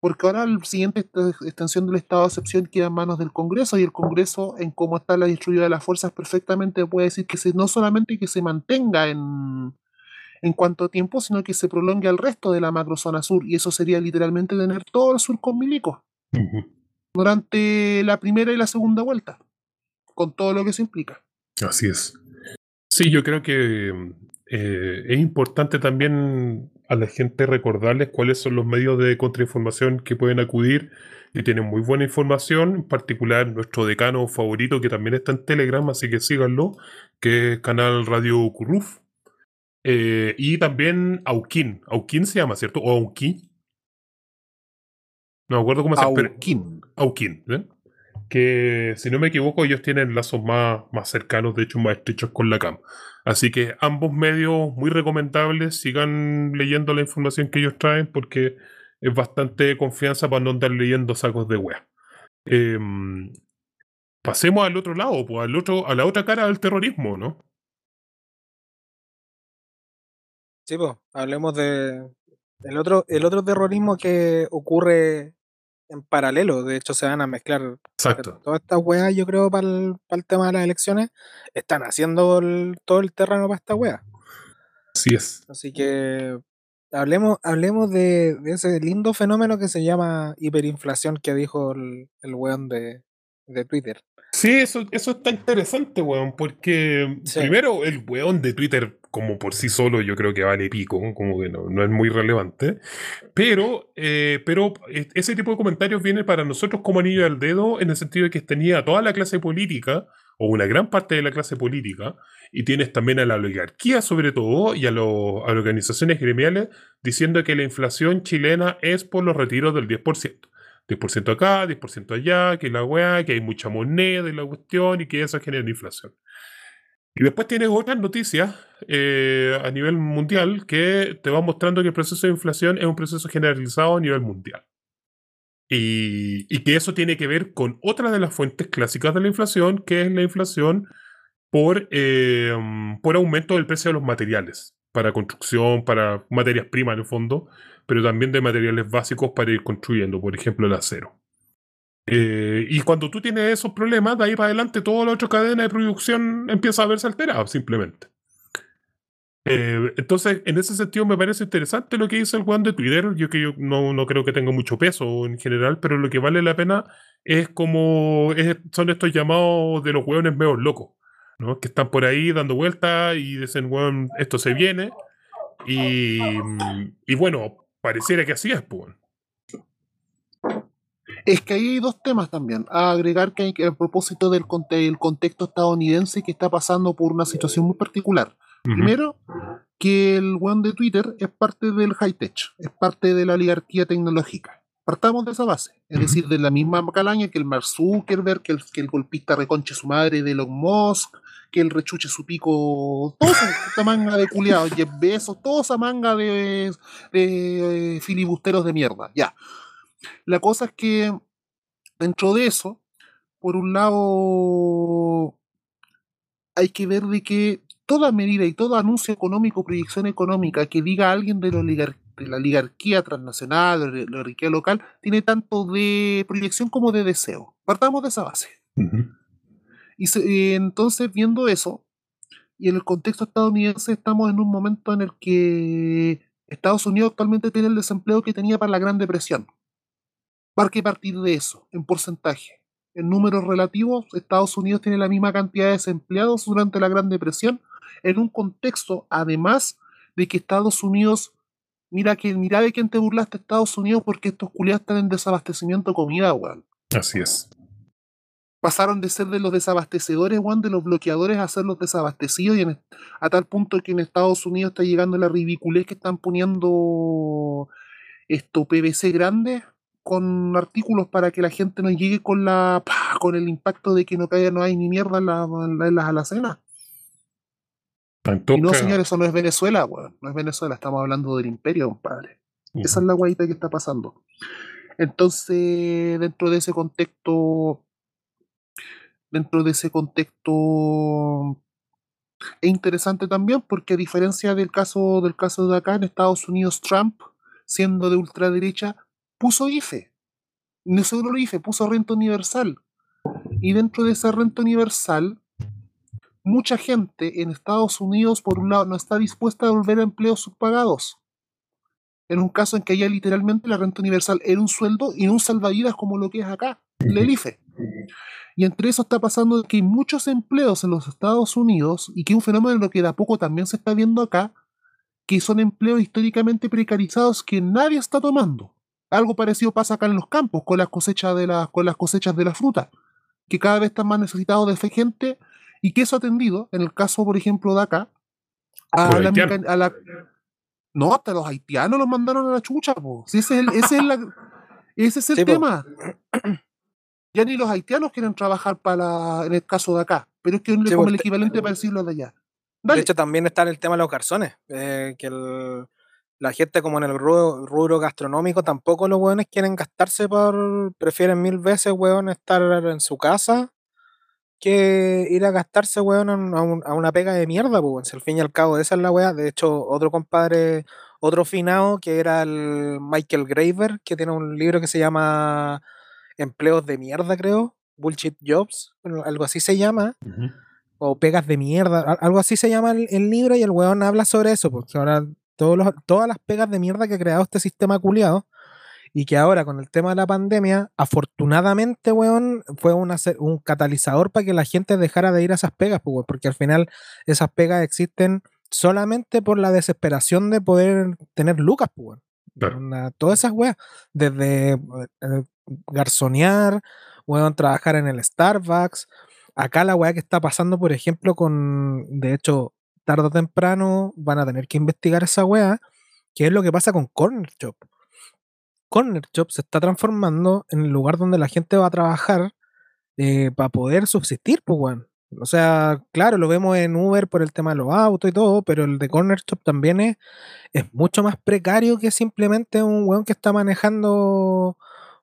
Porque ahora la siguiente extensión del estado de excepción queda en manos del Congreso y el Congreso, en cómo está la distribuida de las fuerzas, perfectamente puede decir que se, no solamente que se mantenga en, en cuanto a tiempo, sino que se prolongue al resto de la macrozona sur. Y eso sería literalmente tener todo el sur con milicos durante la primera y la segunda vuelta, con todo lo que eso implica. Así es. Sí, yo creo que eh, es importante también a la gente recordarles cuáles son los medios de contrainformación que pueden acudir y tienen muy buena información, en particular nuestro decano favorito que también está en Telegram, así que síganlo, que es Canal Radio Curruf. Eh, y también Auquín. Auquín se llama, ¿cierto? O Auquín. No me acuerdo cómo se llama. Aukin, ¿eh? que si no me equivoco ellos tienen lazos más, más cercanos, de hecho más estrechos con la CAM. Así que ambos medios muy recomendables, sigan leyendo la información que ellos traen porque es bastante confianza para no andar leyendo sacos de wea. Em, pasemos al otro lado, pues, al otro, a la otra cara del terrorismo, ¿no? Sí, pues, hablemos de el otro, el otro terrorismo que ocurre en paralelo. De hecho, se van a mezclar Exacto. todas estas weas, yo creo, para el, tema de las elecciones. Están haciendo el- todo el terreno para esta wea. Así es. Así que hablemos, hablemos de, de ese lindo fenómeno que se llama hiperinflación que dijo el, el weón de, de Twitter. Sí, eso, eso está interesante, weón, porque Sí. primero el weón de Twitter, como por sí solo, yo creo que vale pico, como que no, no es muy relevante. Pero, eh, pero ese tipo de comentarios viene para nosotros como anillo al dedo, en el sentido de que tenía toda la clase política, o una gran parte de la clase política, y tienes también a la oligarquía sobre todo, y a, lo- a organizaciones gremiales, diciendo que la inflación chilena es por los retiros del 10%. 10% acá, 10% allá, que la weá, que hay mucha moneda y la cuestión y que eso genera inflación. Y después tienes otras noticias eh, a nivel mundial que te van mostrando que el proceso de inflación es un proceso generalizado a nivel mundial. Y, y que eso tiene que ver con otra de las fuentes clásicas de la inflación, que es la inflación por, eh, por aumento del precio de los materiales, para construcción, para materias primas en el fondo, pero también de materiales básicos para ir construyendo, por ejemplo el acero. Eh, y cuando tú tienes esos problemas, de ahí para adelante toda la otra cadena de producción empieza a verse alterada, simplemente. Eh, entonces, en ese sentido me parece interesante lo que dice el Juan de Twitter. Yo que yo no, no, creo que tenga mucho peso en general, pero lo que vale la pena es como son estos llamados de los hueones medio locos, ¿no? Que están por ahí dando vueltas y dicen, hueón, esto se viene. Y, y bueno, pareciera que así es, pues. Es que ahí hay dos temas también. A agregar que, hay, a propósito del, contexto estadounidense que está pasando por una situación muy particular. Primero, que el one de Twitter es parte del high tech, es parte de la oligarquía tecnológica. Partamos de esa base, es decir, de la misma calaña que el Mark Zuckerberg, que el, que el golpista reconche su madre de Elon Musk, que el rechuche su pico, toda esa manga de culiados, Jeff Bezos, toda esa manga de, de filibusteros de mierda, ya. La cosa es que dentro de eso, por un lado, hay que ver de que toda medida y todo anuncio económico, proyección económica que diga alguien de, la oligarquía transnacional, de la oligarquía local, tiene tanto de proyección como de deseo. Partamos de esa base. Y entonces, viendo eso, y en el contexto estadounidense, estamos en un momento en el que Estados Unidos actualmente tiene el desempleo que tenía para la Gran Depresión. ¿Para qué partir de eso, en porcentaje? En números relativos, Estados Unidos tiene la misma cantidad de desempleados durante la Gran Depresión, en un contexto, además, de que Estados Unidos, mira que mira de quién te burlaste Estados Unidos porque estos culiados están en desabastecimiento de comida, weón. Así es. Pasaron de ser de los desabastecedores, weón, de los bloqueadores a ser los desabastecidos, y a tal punto que en Estados Unidos está llegando la ridiculez que están poniendo esto PVC grande con artículos para que la gente no llegue con la con el impacto de que no caiga, no hay ni mierda en, las alacenas. Y no, señores, eso no es Venezuela, weón. No es Venezuela, estamos hablando del imperio, compadre. Esa es la guayita que está pasando. Entonces, dentro de ese contexto, dentro de ese contexto, es interesante también porque a diferencia del caso, del caso de acá en Estados Unidos, Trump, siendo de ultraderecha, puso IFE. No solo lo IFE, puso renta universal. Y dentro de esa renta universal, mucha gente en Estados Unidos, por un lado, no está dispuesta a volver a empleos subpagados. En un caso en que haya literalmente la renta universal era un sueldo y no un salvavidas como lo que es acá, el IFE. Y entre eso está pasando que hay muchos empleos en los Estados Unidos y que un fenómeno que de a poco también se está viendo acá, que son empleos históricamente precarizados que nadie está tomando. Algo parecido pasa acá en los campos con las cosechas de las, con las cosechas de la fruta, que cada vez están más necesitados de gente y que eso ha atendido, en el caso, por ejemplo, de acá, a la, No, hasta los haitianos los mandaron a la chucha, ese es el, ese es, la, ese es el tema. Ya ni los haitianos quieren trabajar para en el caso de acá, pero es que es como el equivalente para decirlo de allá. De hecho, también está en el tema de los garzones, eh, que el, la gente como en el rubro, gastronómico tampoco los hueones quieren gastarse por, prefieren mil veces, hueón, estar en su casa que ir a gastarse, hueón, a, una pega de mierda, pues, al fin y al cabo, esa es la weá. De hecho, otro compadre, otro finado, que era el Michael Graver, que tiene un libro que se llama Empleos de mierda, creo, Bullshit Jobs, algo así se llama, o pegas de mierda, algo así se llama el, libro, y el weón habla sobre eso, porque ahora todas las pegas de mierda que ha creado este sistema culiado y que ahora con el tema de la pandemia, afortunadamente, weón, fue un catalizador para que la gente dejara de ir a esas pegas, pues, porque al final esas pegas existen solamente por la desesperación de poder tener lucas, pues, todas esas weas, desde eh, garzonear, weón, trabajar en el Starbucks, acá la wea que está pasando, por ejemplo, con, de hecho, tarde o temprano van a tener que investigar esa weá, que es lo que pasa con Corner Shop. Corner Shop se está transformando en el lugar donde la gente va a trabajar eh, para poder subsistir, pues, weón. O sea, claro, lo vemos en Uber por el tema de los autos y todo, pero el de Corner Shop también es, es mucho más precario que simplemente un weón que está manejando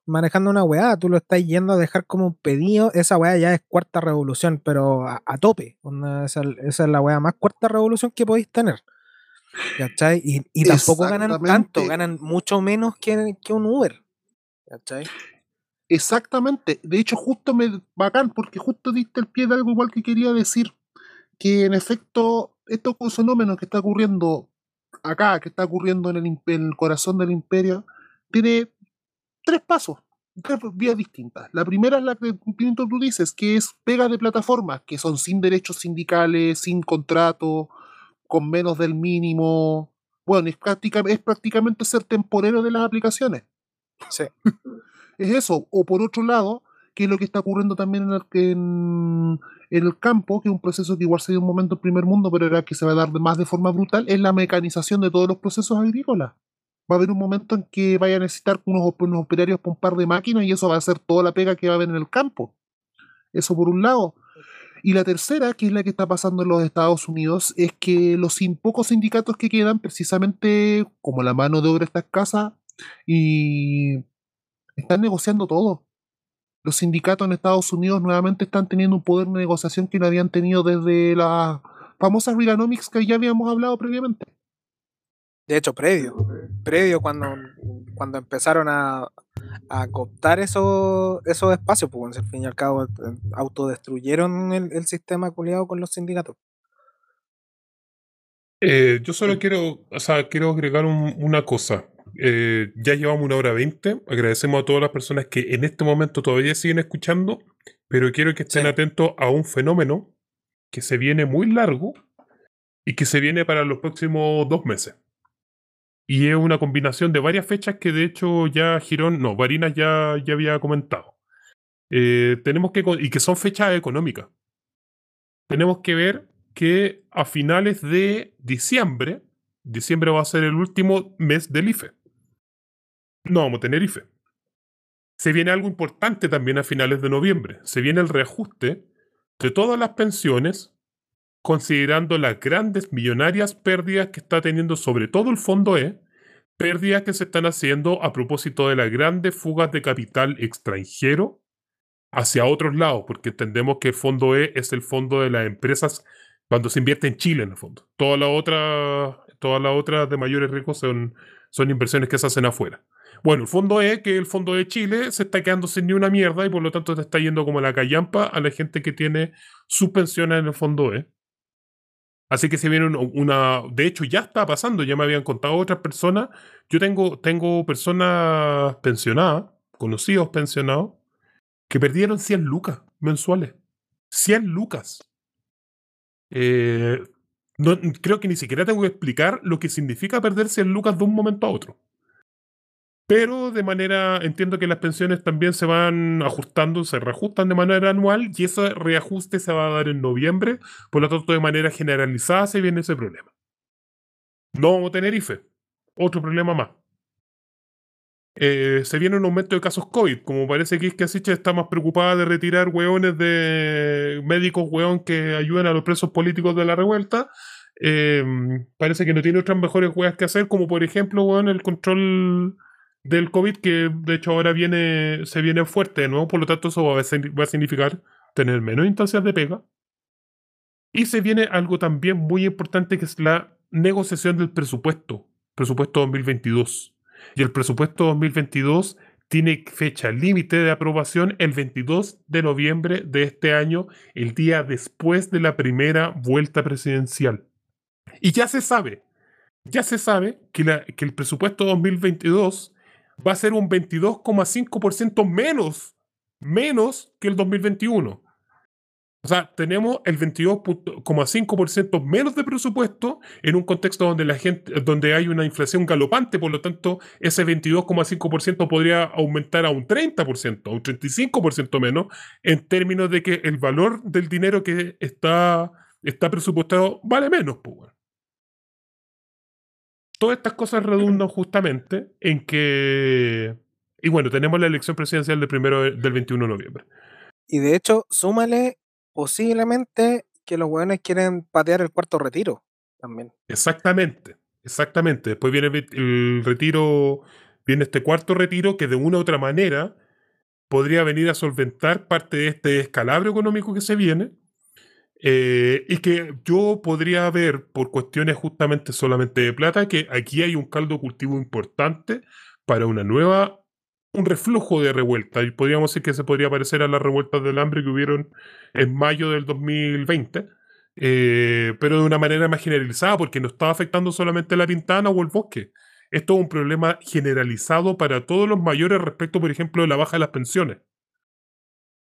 manejando una weá, tú lo estás yendo a dejar como un pedido, esa weá ya es cuarta revolución, pero a, tope. esa, es la weá más cuarta revolución que podéis tener. ¿Cachai? Y, tampoco ganan tanto, ganan mucho menos que, que un Uber. ¿Cachai? Exactamente. De hecho, justo me bacán, porque justo diste el pie de algo igual que quería decir. Que en efecto, estos fenómenos que está ocurriendo acá, que está ocurriendo en el, imp- en el corazón del imperio, tiene tres pasos, tres vías distintas. La primera es la que tú dices, que es pega de plataformas, que son sin derechos sindicales, sin contrato, con menos del mínimo. Bueno, es, práctica- es prácticamente ser temporero de las aplicaciones. Sí. Es eso. O por otro lado, que es lo que está ocurriendo también en el, en- en el campo, que es un proceso que igual se dio un momento en primer mundo, pero era que se va a dar más de forma brutal, es la mecanización de todos los procesos agrícolas. Va a haber un momento en que vaya a necesitar unos, unos operarios para un par de máquinas y eso va a ser toda la pega que va a haber en el campo. Eso por un lado. Y la tercera, que es la que está pasando en los Estados Unidos, es que los pocos sindicatos que quedan, precisamente como la mano de obra está escasa, y están negociando todo. Los sindicatos en Estados Unidos nuevamente están teniendo un poder de negociación que no habían tenido desde las famosas Reaganomics que ya habíamos hablado previamente. De hecho, previo. Previo cuando, cuando empezaron a, a cooptar esos, esos espacios, pues al fin y al cabo eh, autodestruyeron el, el sistema culiado con los sindicatos. Eh, yo solo quiero, o sea, quiero agregar un- una cosa. Eh, ya llevamos una hora veinte. Agradecemos a todas las personas que en este momento todavía siguen escuchando, pero quiero que estén Sí. atentos a un fenómeno que se viene muy largo y que se viene para los próximos dos meses. Y es una combinación de varias fechas que de hecho ya Girón, no, Varinas ya, ya había comentado. Eh, tenemos que, y que son fechas económicas. Tenemos que ver que a finales de diciembre, diciembre va a ser el último mes del IFE. No vamos a tener IFE. Se viene algo importante también a finales de noviembre. Se viene el reajuste de todas las pensiones, considerando las grandes millonarias pérdidas que está teniendo sobre todo el fondo E, pérdidas que se están haciendo a propósito de las grandes fugas de capital extranjero hacia otros lados, porque entendemos que el fondo E es el fondo de las empresas cuando se invierte en Chile, en el fondo. Todas las otras, de mayores riesgos son, son inversiones que se hacen afuera. Bueno, el fondo E, que el fondo de Chile, se está quedando sin ni una mierda y por lo tanto te está yendo como la callampa a la gente que tiene sus pensiones en el fondo E. Así que se viene un- una. De hecho, ya está pasando, ya me habían contado otras personas. Yo tengo, tengo personas pensionadas, conocidos pensionados, que perdieron 100 lucas mensuales. 100 lucas. Eh, no, creo que ni siquiera tengo que explicar lo que significa perder 100 lucas de un momento a otro. Pero de manera, entiendo que las pensiones también se van ajustando, se reajustan de manera anual y ese reajuste se va a dar en noviembre, por lo tanto de manera generalizada se viene ese problema. No vamos a tener IFE, otro problema más. Eh, se viene un aumento de casos COVID, como parece que Asiche está más preocupada de retirar hueones de médicos hueón que ayudan a los presos políticos de la revuelta. eh, parece que no tiene otras mejores hueas que hacer, como por ejemplo, hueón, el control del COVID, que de hecho ahora viene, se viene fuerte de nuevo, por lo tanto eso va a, va a significar tener menos instancias de pega. Y se viene algo también muy importante que es la negociación del presupuesto, presupuesto 2022. Y el presupuesto 2022 tiene fecha límite de aprobación el 22 de noviembre de este año, el día después de la primera vuelta presidencial. Y ya se sabe, ya se sabe que, la- que el presupuesto 2022 va a ser un 22,5% menos, menos que el 2021. O sea, tenemos el 22,5% menos de presupuesto en un contexto donde la gente, donde hay una inflación galopante, por lo tanto, ese 22,5% podría aumentar a un 30%, a un 35% menos, en términos de que el valor del dinero que está, está presupuestado vale menos, pues. Todas estas cosas redundan justamente en que. Y bueno, tenemos la elección presidencial del, primero de- del 21 de noviembre. Y de hecho, súmale posiblemente que los hueones quieren patear el cuarto retiro también. Exactamente, exactamente. Después viene el el retiro, viene este cuarto retiro que de una u otra manera podría venir a solventar parte de este descalabro económico que se viene. Eh, y que yo podría ver por cuestiones justamente solamente de plata que aquí hay un caldo cultivo importante para una nueva un reflujo de revuelta. Y podríamos decir que se podría parecer a las revueltas del hambre que hubieron en mayo del 2020. eh, pero de una manera más generalizada, porque no estaba afectando solamente la pintana o el bosque. Esto es un problema generalizado para todos los mayores respecto, por ejemplo, de la baja de las pensiones.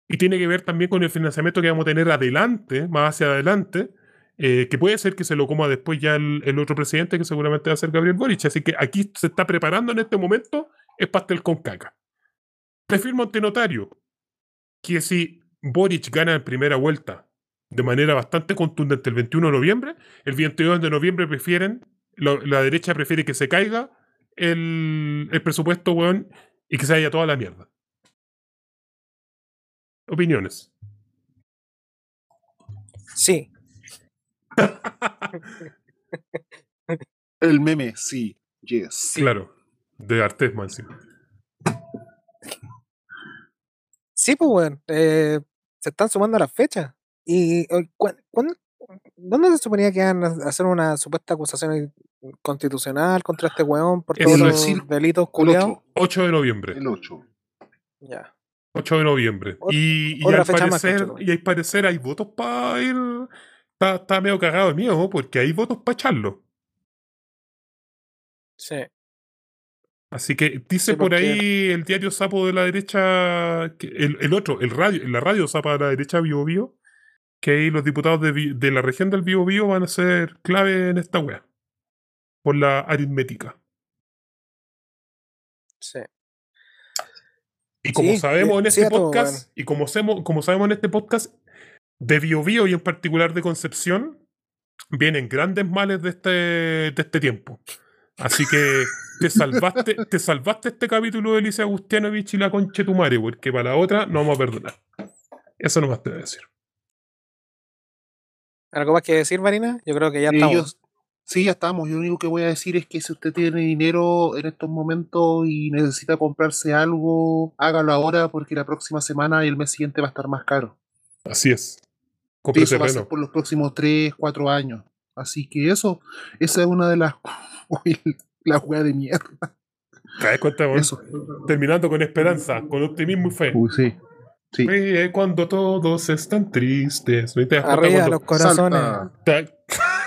Y tiene que ver también con el financiamiento que vamos a tener adelante, más hacia adelante, eh, que puede ser que se lo coma después ya el, otro presidente, que seguramente va a ser Gabriel Boric. Así que aquí se está preparando en este momento, es pastel con caca. Te firmo ante notario que si Boric gana en primera vuelta de manera bastante contundente el 21 de noviembre, el 22 de noviembre prefieren, la derecha prefiere que se caiga el, el presupuesto, y que se vaya toda la mierda. Opiniones. Sí. El meme, sí. Yes. Claro. De Artes más encima. Sí, pues, weón. eh, se están sumando las fechas. ¿Y eh, cuán- cuán- dónde se suponía que iban a hacer una supuesta acusación constitucional contra este weón por todos los delitos El culiados? 8. 8 de noviembre. El 8. Ya. 8 de noviembre. Y, y otra al más, parecer, y al parecer hay votos para ir. Está, está medio cagado de miedo, porque hay votos para echarlo. Sí. Así que dice Sí, por ahí el diario Sapo de la derecha, el, el otro, el radio, la radio Zapa de la derecha Bio Bio, que ahí los diputados de la región del Bio Bio van a ser clave en esta wea. Por la aritmética. Sí. Y como Sí, sabemos en este podcast, y como, semo- como sabemos en este podcast, de Bio Bio y en particular de Concepción, vienen grandes males de este, de este tiempo. Así que te salvaste, te salvaste este capítulo de Elise Agustianovich y la concha de tu madre, porque para la otra no vamos a perdonar. Eso nomás te voy a decir. ¿Algo más que decir, Marina? Yo creo que ya estamos. Sí, ya estamos. Yo lo único que voy a decir es que si usted tiene dinero en estos momentos y necesita comprarse algo, hágalo ahora porque la próxima semana y el mes siguiente va a estar más caro. Así es. Y Compre eso va a ser por los próximos 3, 4 años. Así que eso, esa es una de las. Uy, la juega de mierda. ¿Te das cuenta? Eso. Terminando con esperanza, con optimismo y fe. Uy, sí. Sí. Cuando todos están tristes. ¿No te das cuenta Arriba los corazones.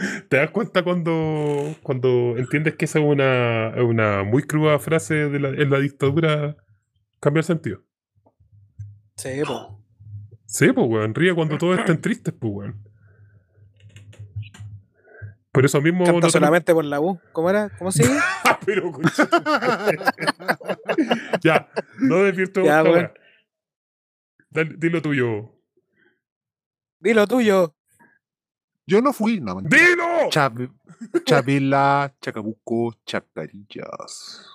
¿Te, da- te das cuenta cuando, cuando entiendes que esa es una, una muy cruda frase de la, en la dictadura? Cambia el sentido. Sí, po. Sí, pues, weón. Ríe cuando todos estén tristes, pues, weón. Por eso mismo. Canta no solamente por la U. ¿Cómo era? ¿Cómo sigue? Pero, ya, no desvirtuemos Ya, weón. Dilo tuyo. Dilo tuyo. Yo no fui, no. ¡Dilo! Chab- Chabela, Chacabuco, Chacarillas.